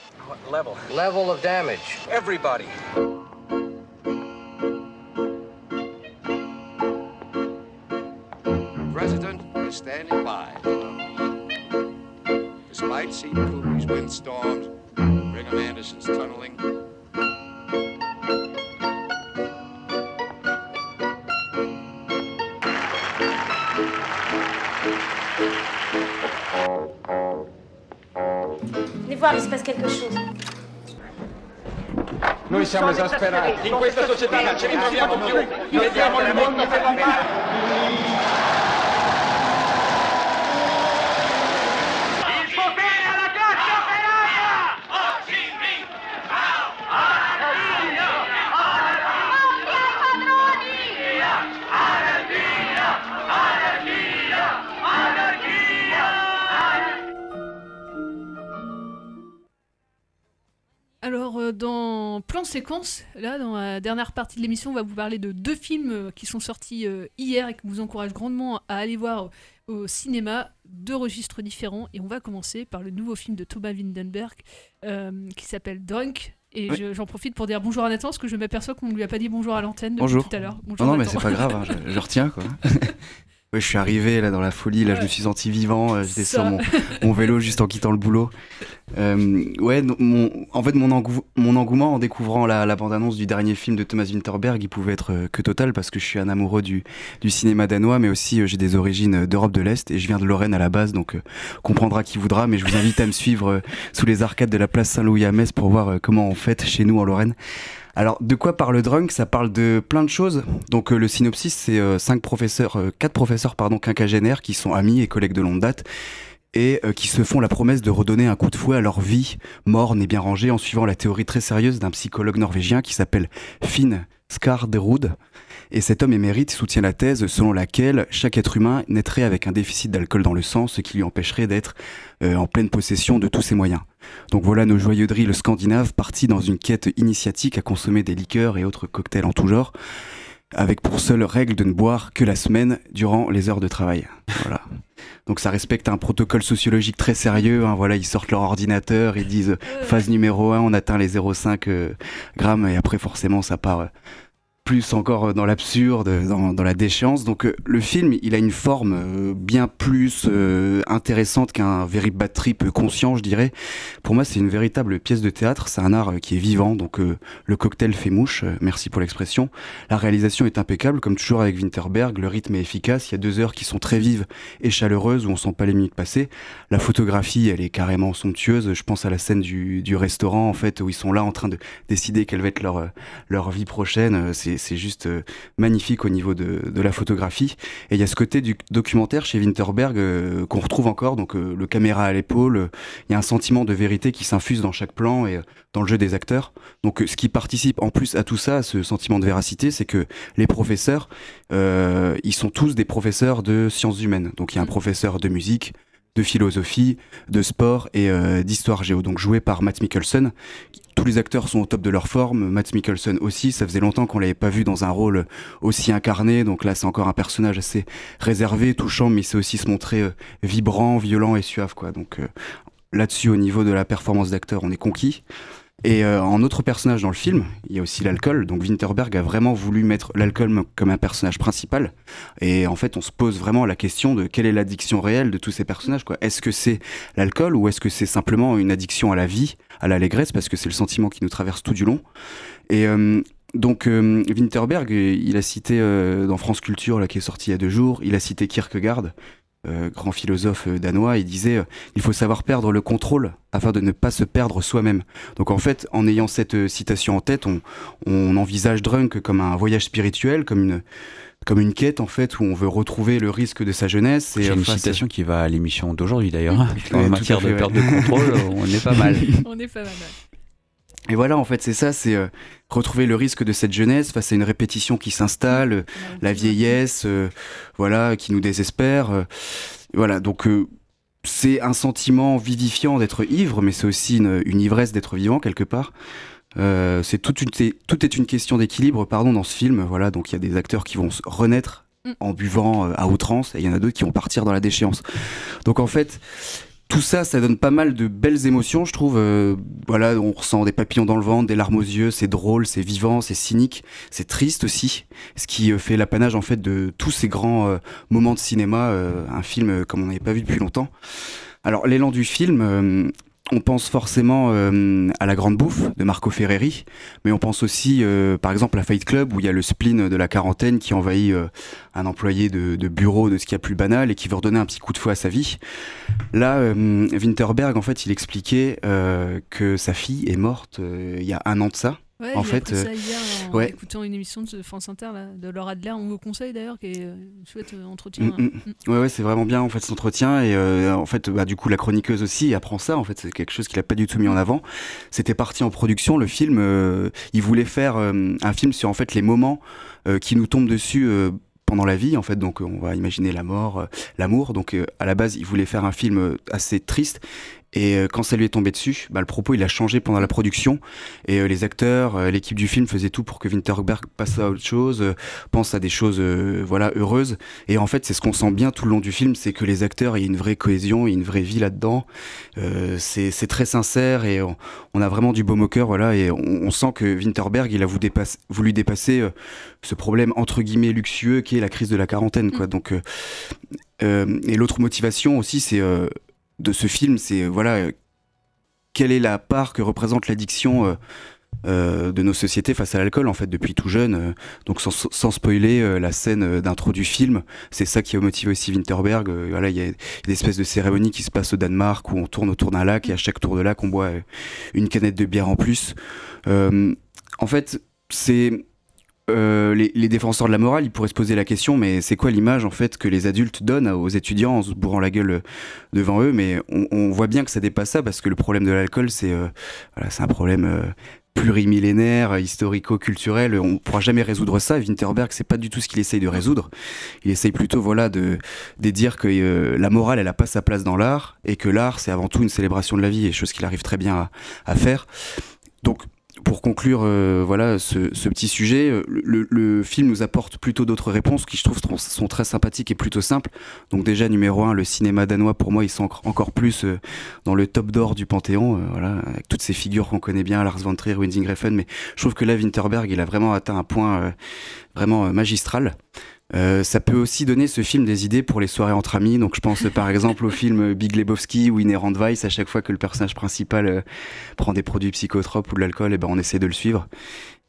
Level? Level of damage. Everybody. President is standing by. Despite Steve Cooper's windstorms, Brigham Anderson's tunneling, Venez voir, il se passe quelque chose. Noi siamo esasperati. In questa società non ci ritroviamo più. Vediamo il mondo che va male. Séquence, là, dans la dernière partie de l'émission, on va vous parler de deux films euh, qui sont sortis euh, hier et que vous encourage grandement à aller voir au, au cinéma, deux registres différents. Et on va commencer par le nouveau film de Thomas Windenberg euh, qui s'appelle Drunk. Et Oui. j'en profite pour dire bonjour à Nathan, parce que je m'aperçois qu'on ne lui a pas dit bonjour à l'antenne tout à l'heure. Non, Bonjour, non, mais c'est pas grave, hein, je, je retiens quoi. Ouais, je suis arrivé là dans la folie, là je me suis senti vivant, euh, j'étais sur mon, mon, vélo juste en quittant le boulot. Euh, ouais, mon, en fait mon, mon, engouement en découvrant la, la bande-annonce du dernier film de Thomas Winterberg, il pouvait être euh, que total parce que je suis un amoureux du, du cinéma danois, mais aussi euh, j'ai des origines d'Europe de l'Est et je viens de Lorraine à la base, donc comprendra qui voudra, mais je vous invite à me suivre sous les arcades de la place Saint-Louis à Metz pour voir comment on fête chez nous en Lorraine. Alors, de quoi parle Drunk? Ça parle de plein de choses. Donc, euh, le synopsis, c'est euh, cinq professeurs, euh, quatre professeurs, pardon, quinquagénaires qui sont amis et collègues de longue date et qui se font la promesse de redonner un coup de fouet à leur vie morne et bien rangée en suivant la théorie très sérieuse d'un psychologue norvégien qui s'appelle Finn Skarderud. Et cet homme émérite soutient la thèse selon laquelle chaque être humain naîtrait avec un déficit d'alcool dans le sang, ce qui lui empêcherait d'être en pleine possession de tous ses moyens. Donc voilà nos joyeux drills scandinaves partis dans une quête initiatique à consommer des liqueurs et autres cocktails en tout genre, avec pour seule règle de ne boire que la semaine durant les heures de travail. Voilà. Donc ça respecte un protocole sociologique très sérieux. Hein. Voilà, ils sortent leur ordinateur, ils disent phase numéro 1, on atteint les 0,5 euh, grammes et après forcément ça part euh, plus encore dans l'absurde, dans, dans, la déchéance. Donc euh, le film, il a une forme euh, bien plus euh, intéressante qu'un véritable bad trip conscient, je dirais. Pour moi, c'est une véritable pièce de théâtre. C'est un art qui est vivant. Donc le cocktail fait mouche. merci pour l'expression. La réalisation est impeccable, comme toujours avec Winterberg. Le rythme est efficace. Il y a deux heures qui sont très vives et chaleureuses où on sent pas les minutes passer. La photographie, elle est carrément somptueuse. Je pense à la scène du, du restaurant, en fait, où ils sont là en train de décider quelle va être leur leur vie prochaine. C'est c'est juste euh, magnifique au niveau de, la photographie. Et il y a ce côté du documentaire chez Winterberg euh, qu'on retrouve encore, donc euh, le caméra à l'épaule, il y a un sentiment de vérité qui s'infuse dans chaque plan et dans le jeu des acteurs. Donc ce qui participe en plus à tout ça, à ce sentiment de véracité, c'est que les professeurs, ils sont tous des professeurs de sciences humaines. Donc il y a un professeur de musique, de philosophie, de sport et d'histoire géo, donc joué par Matt Mikkelsen, tous les acteurs sont au top de leur forme. Matt Mikkelsen aussi. Ça faisait longtemps qu'on l'avait pas vu dans un rôle aussi incarné. Donc là, c'est encore un personnage assez réservé, touchant, mais c'est aussi se montrer euh, vibrant, violent et suave, quoi. Donc euh, là-dessus, au niveau de la performance d'acteur, on est conquis. Et euh, en autre personnage dans le film, il y a aussi l'alcool. Donc Winterberg a vraiment voulu mettre l'alcool comme un personnage principal. Et en fait, on se pose vraiment la question de quelle est l'addiction réelle de tous ces personnages. Est-ce que c'est l'alcool ou est-ce que c'est simplement une addiction à la vie, à l'allégresse, parce que c'est le sentiment qui nous traverse tout du long? Et euh, donc euh, Winterberg, il a cité dans France Culture, là, qui est sorti il y a deux jours, il a cité Kierkegaard, euh, grand philosophe euh, danois, il disait euh, il faut savoir perdre le contrôle afin de ne pas se perdre soi-même. Donc en fait, en ayant cette citation en tête, on, on, envisage Drunk comme un voyage spirituel, comme une comme une quête en fait où on veut retrouver le risque de sa jeunesse. C'est une citation qui va à l'émission d'aujourd'hui d'ailleurs. en matière de perte de contrôle, on est pas mal. on est pas mal. Et voilà, en fait, c'est ça, c'est euh, retrouver le risque de cette jeunesse face à une répétition qui s'installe, euh, la vieillesse, euh, voilà, qui nous désespère. voilà, donc c'est un sentiment vivifiant d'être ivre, mais c'est aussi une, une ivresse d'être vivant quelque part. c'est toute une, tout est une question d'équilibre, pardon, dans ce film. Voilà, donc il y a des acteurs qui vont renaître mm. en buvant à outrance, et il y en a d'autres qui vont partir dans la déchéance. Donc en fait, tout ça, ça donne pas mal de belles émotions, je trouve. Euh, voilà, on ressent des papillons dans le ventre, des larmes aux yeux, c'est drôle, c'est vivant, c'est cynique, c'est triste aussi, ce qui euh, fait l'apanage en fait de tous ces grands euh, moments de cinéma, un film comme on n'avait pas vu depuis longtemps. Alors l'élan du film, on pense forcément euh, à La Grande Bouffe de Marco Ferreri, mais on pense aussi, euh, par exemple, à Fight Club, où il y a le spleen de la quarantaine qui envahit euh, un employé de, bureau de ce qu'il y a plus banal et qui veut redonner un petit coup de fouet à sa vie. Là, Winterberg, en fait, il expliquait que sa fille est morte il y a un an de ça. Ouais, en fait, ça hier en écoutant une émission de France Inter de Laura Adler, on vous conseille d'ailleurs, qui est un chouette entretien. Mm, mm. Mm. Ouais, ouais c'est vraiment bien en fait cet entretien et en fait, bah, du coup, la chroniqueuse aussi apprend ça. En fait, c'est quelque chose qu'il a pas du tout mis en avant. C'était parti en production. Le film, il voulait faire un film sur en fait les moments qui nous tombent dessus pendant la vie en fait donc on va imaginer la mort l'amour donc à la base il voulait faire un film assez triste Et euh, quand ça lui est tombé dessus, bah, le propos il a changé pendant la production. Et euh, les acteurs, euh, l'équipe du film faisait tout pour que Winterberg passe à autre chose, euh, pense à des choses euh, voilà heureuses. Et en fait, c'est ce qu'on sent bien tout le long du film, c'est que les acteurs, il y a une vraie cohésion, il y a une vraie vie là-dedans. Euh, c'est c'est très sincère et on, on a vraiment du baume au cœur, voilà. Et on, on sent que Winterberg, il a voulu dépasser, voulu dépasser euh, ce problème entre guillemets luxueux qui est la crise de la quarantaine, quoi. Donc euh, euh, et l'autre motivation aussi, c'est euh, de ce film, c'est euh, voilà, euh, quelle est la part que représente l'addiction euh, euh, de nos sociétés face à l'alcool en fait depuis tout jeune. donc sans, sans spoiler la scène d'intro du film, c'est ça qui a motivé aussi Winterberg. voilà, il y a des espèces de cérémonies qui se passent au Danemark où on tourne autour d'un lac et à chaque tour de lac on boit une canette de bière en plus. En fait, c'est euh, les, les défenseurs de la morale, ils pourraient se poser la question, mais c'est quoi l'image en fait que les adultes donnent aux étudiants en se bourrant la gueule euh, devant eux? Mais on, on voit bien que ça dépasse ça parce que le problème de l'alcool, c'est euh, voilà, c'est un problème euh, plurimillénaire, historico-culturel. On pourra jamais résoudre ça. Winterberg, c'est pas du tout ce qu'il essaye de résoudre. Il essaye plutôt voilà de, de dire que euh, la morale, elle a pas sa place dans l'art et que l'art, c'est avant tout une célébration de la vie et chose qu'il arrive très bien à, à faire. Donc pour conclure euh, voilà ce, ce petit sujet, euh, le, le film nous apporte plutôt d'autres réponses qui je trouve sont, très sympathiques et plutôt simples. Donc déjà numéro un, le cinéma danois pour moi ils sont encore- plus euh, dans le top d'or du panthéon, euh, voilà avec toutes ces figures qu'on connaît bien, Lars von Trier, Winding mais je trouve que là Winterberg il a vraiment atteint un point euh, vraiment euh, magistral. Euh, ça peut aussi donner ce film des idées pour les soirées entre amis. Donc je pense par exemple au film Big Lebowski ou Inherent Vice. À chaque fois que le personnage principal euh, prend des produits psychotropes ou de l'alcool, et ben on essaie de le suivre.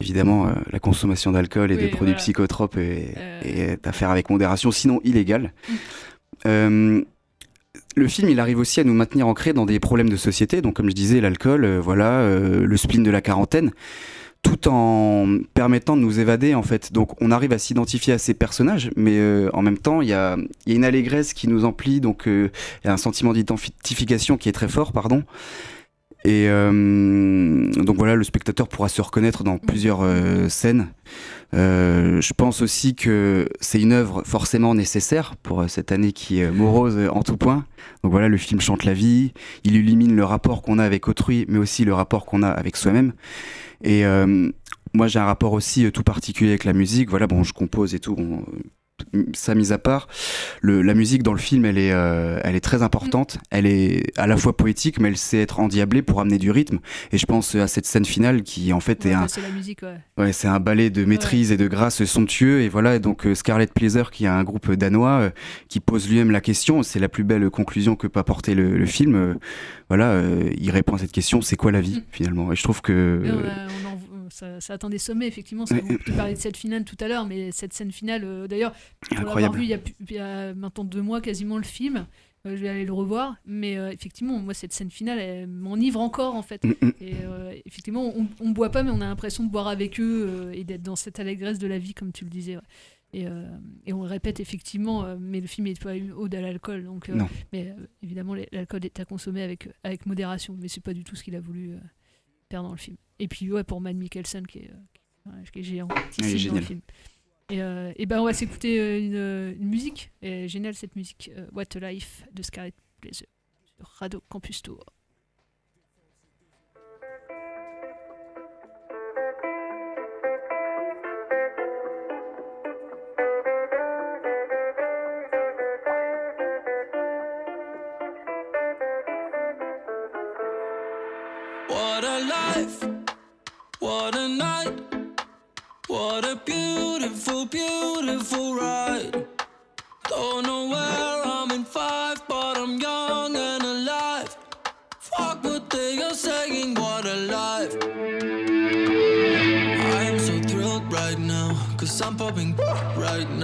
Évidemment, euh, la consommation d'alcool et Oui, des produits voilà. psychotropes est, est à faire avec modération, sinon illégale. Le film, il arrive aussi à nous maintenir ancrés dans des problèmes de société. Donc, comme je disais, l'alcool, voilà, le spleen de la quarantaine, tout en permettant de nous évader, en fait. Donc, on arrive à s'identifier à ces personnages, mais euh, en même temps, il y a, une allégresse qui nous emplit. Donc, euh, il y a un sentiment d'identification qui est très fort, pardon. Et euh, donc voilà, le spectateur pourra se reconnaître dans plusieurs scènes. Je pense aussi que c'est une œuvre forcément nécessaire pour cette année qui est morose en tout point. Donc voilà, le film chante la vie, il illumine le rapport qu'on a avec autrui, mais aussi le rapport qu'on a avec soi-même. Et euh, moi, j'ai un rapport aussi euh, tout particulier avec la musique. Voilà, bon, je compose et tout. euh, ça mis à part, le, la musique dans le film, elle est, euh, elle est très importante. Elle est à la fois poétique, mais elle sait être endiablée pour amener du rythme. Et je pense à cette scène finale qui, en fait, est un, bah, c'est la musique, ouais. Ouais, c'est un ballet de maîtrise et de grâce somptueux. Et voilà, donc euh, Scarlett Pleaser, qui est un groupe danois, euh, qui pose lui-même la question. C'est la plus belle conclusion que peut apporter le, le film. Voilà, il répond à cette question c'est quoi la vie finalement? Et je trouve que. Et on a- on en- ça, ça atteint des sommets, effectivement. Ça, vous tu parlais de cette finale tout à l'heure, mais cette scène finale, euh, d'ailleurs, pour l'avoir vu il y, a, il y a maintenant deux mois quasiment le film, euh, je vais aller le revoir, mais euh, effectivement, moi, cette scène finale, elle m'enivre encore, en fait. Mm, mm. Et euh, effectivement, on, on boit pas, mais on a l'impression de boire avec eux euh, et d'être dans cette allégresse de la vie, comme tu le disais. ouais. Et, euh, et on le répète effectivement, euh, mais le film n'est pas une ode à l'alcool. Donc, euh, mais euh, évidemment, l'alcool est à consommer avec, avec modération, mais c'est pas du tout ce qu'il a voulu euh, dans le film. Et puis, ouais, pour Matt Mikkelsen, qui est, euh, qui- est géant est dans le film. Et, euh, et ben, on va s'écouter euh, une, une musique. Et géniale cette musique, euh, What a Life de Scarlett Pleasure sur Radio Campus Tour.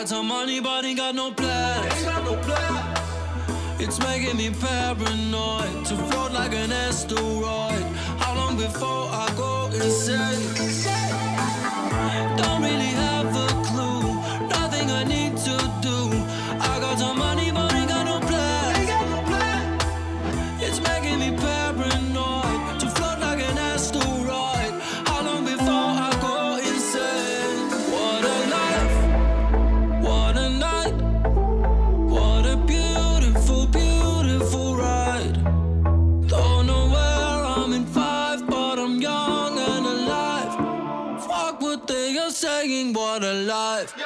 got some money, but ain't got no plans. Ain't got no plans. It's making me paranoid to float like an asteroid. How long before I go insane? Don't really have. Saying, what a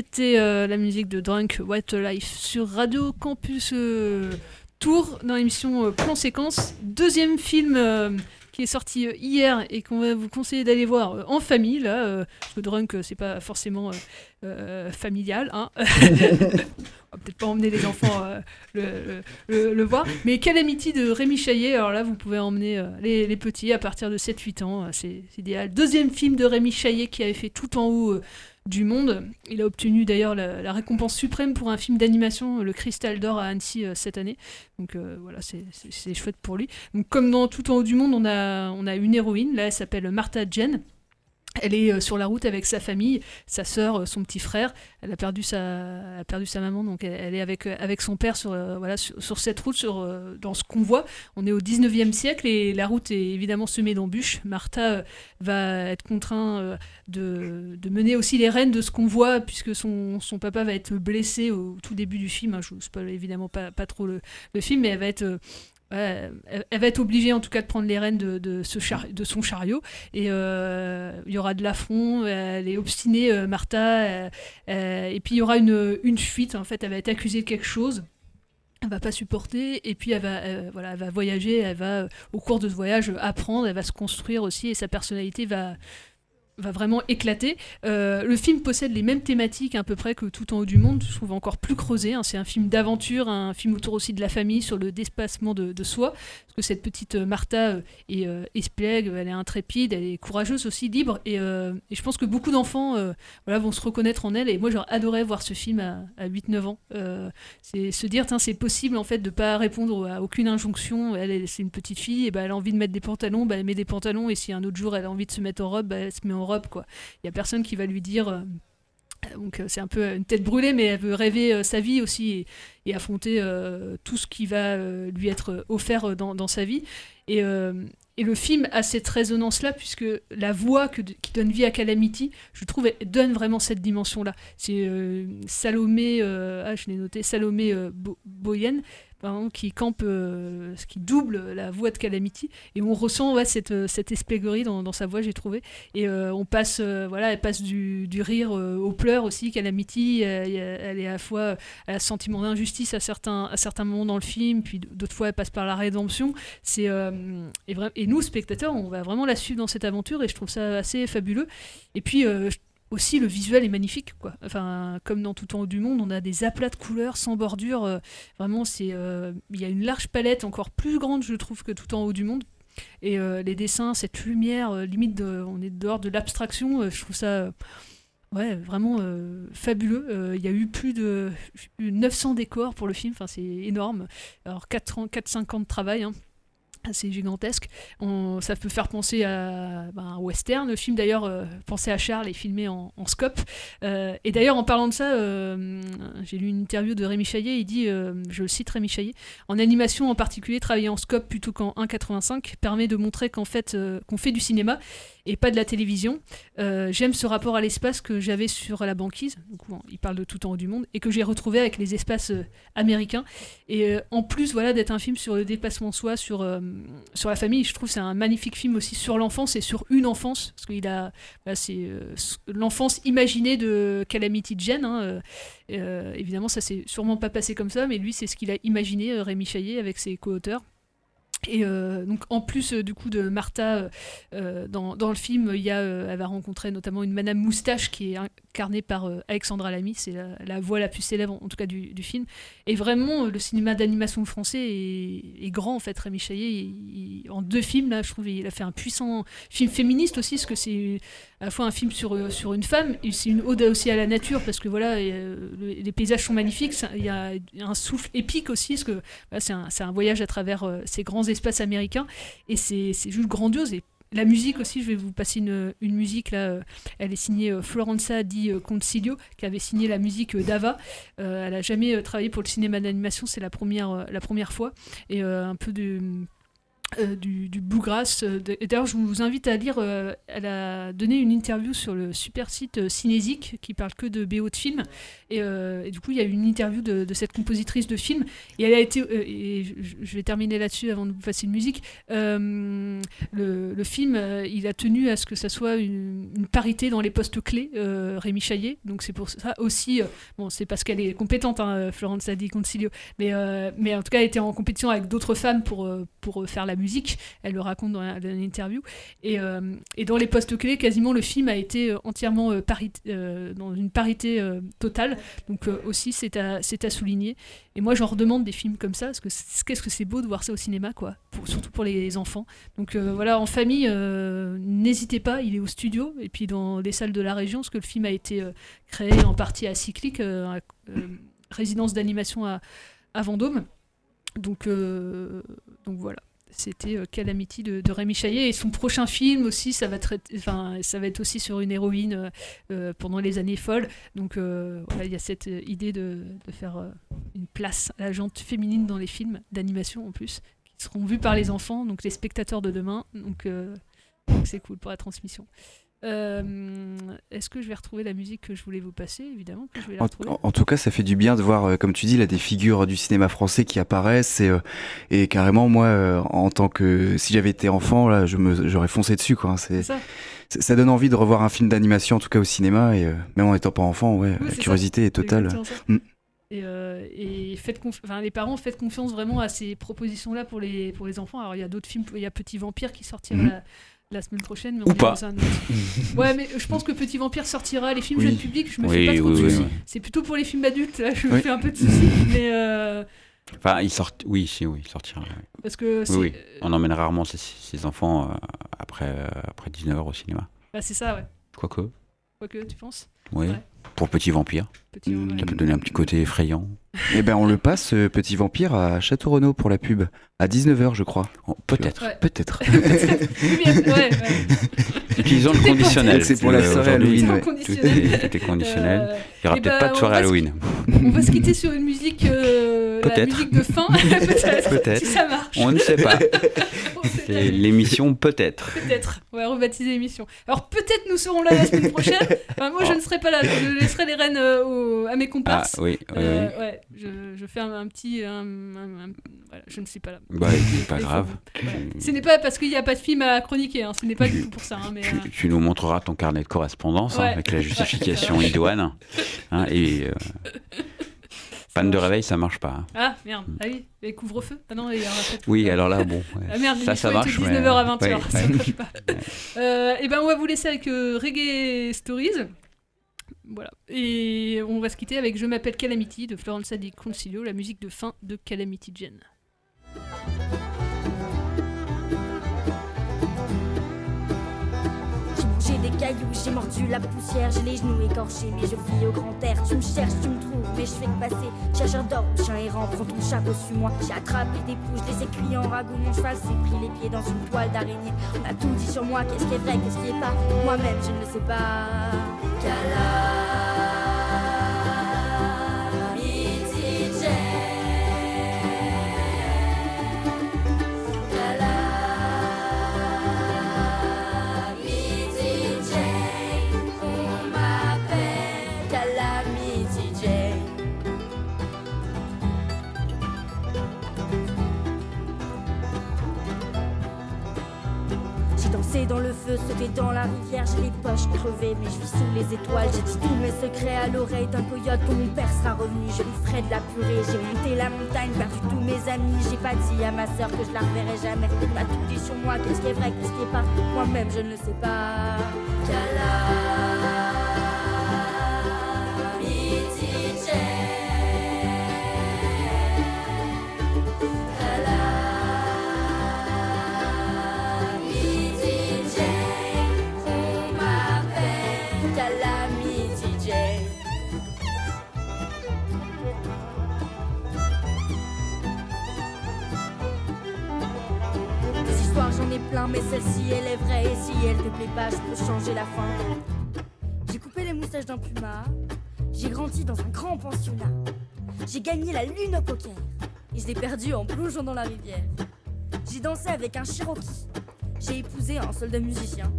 c'était euh, la musique de Drunk White Life sur Radio Campus euh, Tour dans l'émission euh, Plan Séquence. Deuxième film qui est sorti hier et qu'on va vous conseiller d'aller voir en famille. Là, parce que Drunk, c'est pas forcément familial. Hein. On va peut-être pas emmener les enfants euh, le, voir. Mais Calamity de Rémi Chaillet, alors là, vous pouvez emmener euh, les, petits à partir de 7-8 ans. euh, c'est idéal. Deuxième film de Rémi Chaillet qui avait fait tout en haut. du monde. Il a obtenu d'ailleurs la, récompense suprême pour un film d'animation, le Cristal d'Or à Annecy cette année. Donc voilà, c'est- chouette pour lui. Comme dans Tout en haut du monde, on a, on a une héroïne, là elle s'appelle Martha Jen. Elle est euh, sur la route avec sa famille, sa sœur, euh, son petit frère. Elle a perdu sa, a perdu sa maman, donc elle, est avec, euh, avec son père sur, voilà, sur, cette route, sur, dans ce convoi. On est au 19e siècle et la route est évidemment semée d'embûches. Martha va être contraint euh, de, de mener aussi les rênes de ce convoi, puisque son, son papa va être blessé au tout début du film. hein. Je ne spoil évidemment pas, pas trop le, le film, mais elle va être. Euh, elle, va être obligée en tout cas de prendre les rênes de, ce de son chariot. Et euh, il y aura de l'affront, elle est obstinée euh, Martha et puis il y aura une, fuite. En fait, elle va être accusée de quelque chose. Elle va pas supporter. Et puis elle va voilà va voyager. Elle va au cours de ce voyage apprendre. Elle va se construire aussi. Et sa personnalité va va vraiment éclater. Euh, le film possède les mêmes thématiques à peu près que Tout en haut du monde, je trouve encore plus creusé. hein. C'est un film d'aventure, un film autour aussi de la famille, sur le dépassement de, soi. Parce que cette petite euh, Martha euh, est euh, elle est intrépide, elle est courageuse aussi, libre. Et, je pense que beaucoup d'enfants voilà, vont se reconnaître en elle. Et moi, j'aurais adoré voir ce film à, à 8-9 ans. C'est se dire, c'est possible en fait de pas répondre à aucune injonction. Elle, elle- c'est une petite fille, et ben elle a envie de mettre des pantalons, bah, elle met des pantalons. Et si un autre jour elle a envie de se mettre en robe, bah, elle se met en robe. Quoi. Il y a personne qui va lui dire. euh, donc euh, c'est un peu une tête brûlée, mais elle veut rêver euh, sa vie aussi et, affronter tout ce qui va lui être offert dans, sa vie. Et, le film a cette résonance-là, puisque la voix qui donne vie à Calamity, je trouve, elle donne vraiment cette dimension-là. C'est Salomé, ah, je l'ai noté, Salomé Bo- Boyen, qui campe, euh, qui double la voix de Calamity, et on ressent cette, euh, cette espèglerie dans, dans sa voix, j'ai trouvé. Et euh, on passe, euh, voilà, elle passe du, du rire aux pleurs aussi. Calamity, a- elle est à la fois, elle un sentiment d'injustice à certains, à certains moments dans le film, puis d'autres fois elle passe par la rédemption. C'est et, nous spectateurs, on va vraiment la suivre dans cette aventure, et je trouve ça assez fabuleux. Et puis je- aussi le visuel est magnifique quoi. Enfin comme dans tout en haut du monde, on a des aplats de couleurs sans bordure. euh, vraiment c'est euh, il y a une large palette encore plus grande je trouve que tout en haut du monde. Et euh, les dessins, cette lumière, limite on est dehors de l'abstraction, je trouve ça ouais, vraiment fabuleux. Il y a eu plus de 900 décors pour le film, c'est énorme. Alors 4-5 ans de travail. hein. C'est gigantesque. Ça peut faire penser à ben, un western. Le film d'ailleurs, euh, pensez à Charles, est filmé en, scope. Euh, et d'ailleurs, en parlant de ça, euh, j'ai lu une interview de Rémi Chaillet. Il dit, euh, je le cite Rémi Chaillet, en animation en particulier, travailler en scope plutôt qu'en 1,85 permet de montrer qu'en fait, qu'on fait du cinéma et pas de la télévision. Euh, j'aime ce rapport à l'espace que j'avais sur la banquise. Donc, bon, il parle de tout en haut du monde et que j'ai retrouvé avec les espaces euh, américains. Et euh, en plus, voilà, d'être un film sur le dépassement de soi, sur sur la famille, je trouve c'est un magnifique film aussi sur l'enfance et sur une enfance, parce qu'il a, c'est l'enfance imaginée de Calamity Jane. hein, évidemment, ça s'est sûrement pas passé comme ça, mais lui, c'est ce qu'il a imaginé, Rémi Chaillet, avec ses co-auteurs. Et euh, donc en plus euh, du coup de Martha euh, dans, le film, il y a, elle va rencontrer notamment une Madame Moustache qui est incarnée par Alexandra Lamy, c'est la, voix la plus célèbre en tout cas du, film. Et vraiment le cinéma d'animation français est, grand en fait. Rémi Chaillet, il- il- en deux films là, je trouve il a fait un puissant film féministe aussi, parce que c'est à la fois un film sur, sur une femme, et c'est une ode aussi à la nature, parce que voilà, les paysages sont magnifiques, il y a un souffle épique aussi, parce que voilà, c'est un, voyage à travers ces grands espaces américains, et c'est juste grandiose. Et la musique aussi, je vais vous passer une, une musique là, euh, elle est signée euh, Florenza Di euh, Concilio, qui avait signé la musique euh, d'Ava. Elle a jamais travaillé pour le cinéma d'animation, c'est la première, la première fois, et un peu de euh, du, du bluegrass. euh, D'ailleurs, je vous invite à lire. euh, elle a donné une interview sur le super site Cinésique qui parle que de BO de films. Et, du coup, il y a eu une interview de, cette compositrice de films. Et elle a été. et je, vais terminer là-dessus avant de vous passer une musique. Le, film, il a tenu à ce que ça soit une, parité dans les postes clés, Rémi Chaillet. Donc c'est pour ça aussi. bon, c'est parce qu'elle est compétente, hein, Florence Sadi Concilio. Mais, mais en tout cas, elle était en compétition avec d'autres femmes pour, pour faire la musique. Elle le raconte dans, une interview. Et, euh, et dans les postes clés, quasiment le film a été euh, entièrement euh, pari- euh, dans une parité totale. Donc aussi, c'est à, à souligner. Et moi, j'en redemande des films comme ça, parce que qu'est-ce que c'est beau de voir ça au cinéma, quoi. Surtout pour les enfants. Donc voilà, en famille, n'hésitez pas, il est au studio, et puis dans les salles de la région, parce que le film a été créé en partie à euh, résidence d'animation à, à Vendôme. Donc, donc voilà. C'était euh, Calamity de, de Rémi Chaillet et son prochain film aussi, ça va, traiter- ça va être aussi sur une héroïne euh, euh, pendant les années folles. Donc il y a cette idée de, faire une place à la jante féminine dans les films d'animation en plus, qui seront vus par les enfants, donc les spectateurs de demain. Donc c'est cool pour la transmission. Euh, Est-ce que je vais retrouver la musique que je voulais vous passer? Évidemment que je vais la En, retrouver. en- en tout cas, ça fait du bien de voir, euh, comme tu dis, là, des figures du cinéma français qui apparaissent et, euh, et carrément, moi, en tant que si j'avais été enfant, là, j'aurais foncé dessus, quoi. hein. C'est, ça. donne envie de revoir un film d'animation, en tout cas au cinéma, et même en étant pas enfant, ouais, Oui, la curiosité ça. est totale. Mm. Et, euh, et faites enfin, les parents, faites confiance vraiment à ces propositions-là pour les, pour les enfants. Alors, il y a d'autres films, il y a Petit Vampire qui sortira Mhm. La, semaine prochaine. Mais Ou on est pas. un autre. ouais, mais je pense que Petit Vampire sortira. Les films Oui. jeunes publics, je me Oui, fais pas trop oui, de oui, soucis. oui. C'est plutôt pour les films adultes, là, je me fais un peu de soucis. mais euh, Enfin, il sort. Oui, si, oui, il sortira. parce que Oui, oui. On emmène rarement ses, ses enfants euh, après, euh, après 19h au cinéma. bah, c'est ça, ouais. Quoique, Quoique, tu penses? Oui. Ouais. Pour Petit Vampire. Petit Vampire. Ça peut donner un petit côté effrayant. Eh ben, on le passe, euh, Petit Vampire, à Château Renaud pour la pub, à 19h, je crois. Oh, peut-être. Ouais. Peut-être. Ouais, ouais. Utilisons le conditionnel. C'est pour la Euh, soirée Halloween, Tout ouais. est conditionnel. Tout est, tout est conditionnel. Euh, Il n'y aura eh peut-être ben, pas de on soirée Halloween. On va se quitter sur une musique, euh, la musique de fin, peut-être, Peut-être. si ça marche. On ne sait pas. C'est l'émission peut-être. Peut-être, on va rebaptiser l'émission. Alors peut-être nous serons là la semaine prochaine. Enfin, moi je Oh. ne serai pas là, je laisserai les rênes euh, à mes Ah comparses. oui, oui, Euh, oui. ouais, je, je fais un, un petit. un- un- un- voilà, je ne suis pas là. Bah, c'est pas grave. voilà. Ce n'est pas parce qu'il n'y a pas de film à chroniquer, hein, ce n'est pas du tout pour ça. hein, mais, euh, Tu, nous montreras ton carnet de correspondance hein, avec la justification idoine. Et panne de réveil, ça marche pas. hein. Ah merde, ah oui, les couvre-feu Ah non, de Oui, alors là, bon. ouais. Ah merde, ça, il ça marche. être de mais- 19h à 20h, ouais, ça ouais. marche pas. Euh, et ben on va vous laisser avec euh, Reggae Stories. Voilà. Et on va se quitter avec Je m'appelle Calamity de Florence Sadi Concilio, la musique de fin de Calamity Jane. J'ai des cailloux, j'ai mordu la poussière, j'ai les genoux écorchés, mais je vis au grand air. Tu me cherches, tu me trouves, mais je fais que passer. Chercheur d'or, chien errant, prends ton chapeau sur moi. J'ai attrapé des pouces, les aiguilles en ragoût, mon cheval s'est pris les pieds dans une toile d'araignée. On a tout dit sur moi, qu'est-ce qui est vrai, qu'est-ce qui est pas. Moi-même, je ne le sais pas. Dans le feu, sauter dans la rivière, j'ai les poches crevées, mais je vis sous les étoiles. J'ai dit tous mes secrets à l'oreille d'un coyote quand mon père sera revenu. Je lui ferai de la purée, j'ai monté la montagne, perdu tous mes amis. J'ai pas dit à ma soeur que je la reverrai jamais. Il m'a tout dit sur moi, qu'est-ce qui est vrai, qu'est-ce qui est pas. Moi-même, je ne le sais pas. Mais celle-ci elle est vraie. Et si elle te plaît pas je peux changer la fin. J'ai coupé les moustaches d'un puma J'ai grandi dans un grand pensionnat. J'ai gagné la lune au poker. Et je l'ai perdu en plongeant dans la rivière. J'ai dansé avec un Cherokee. J'ai épousé un soldat musicien.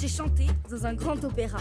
J'ai chanté dans un grand opéra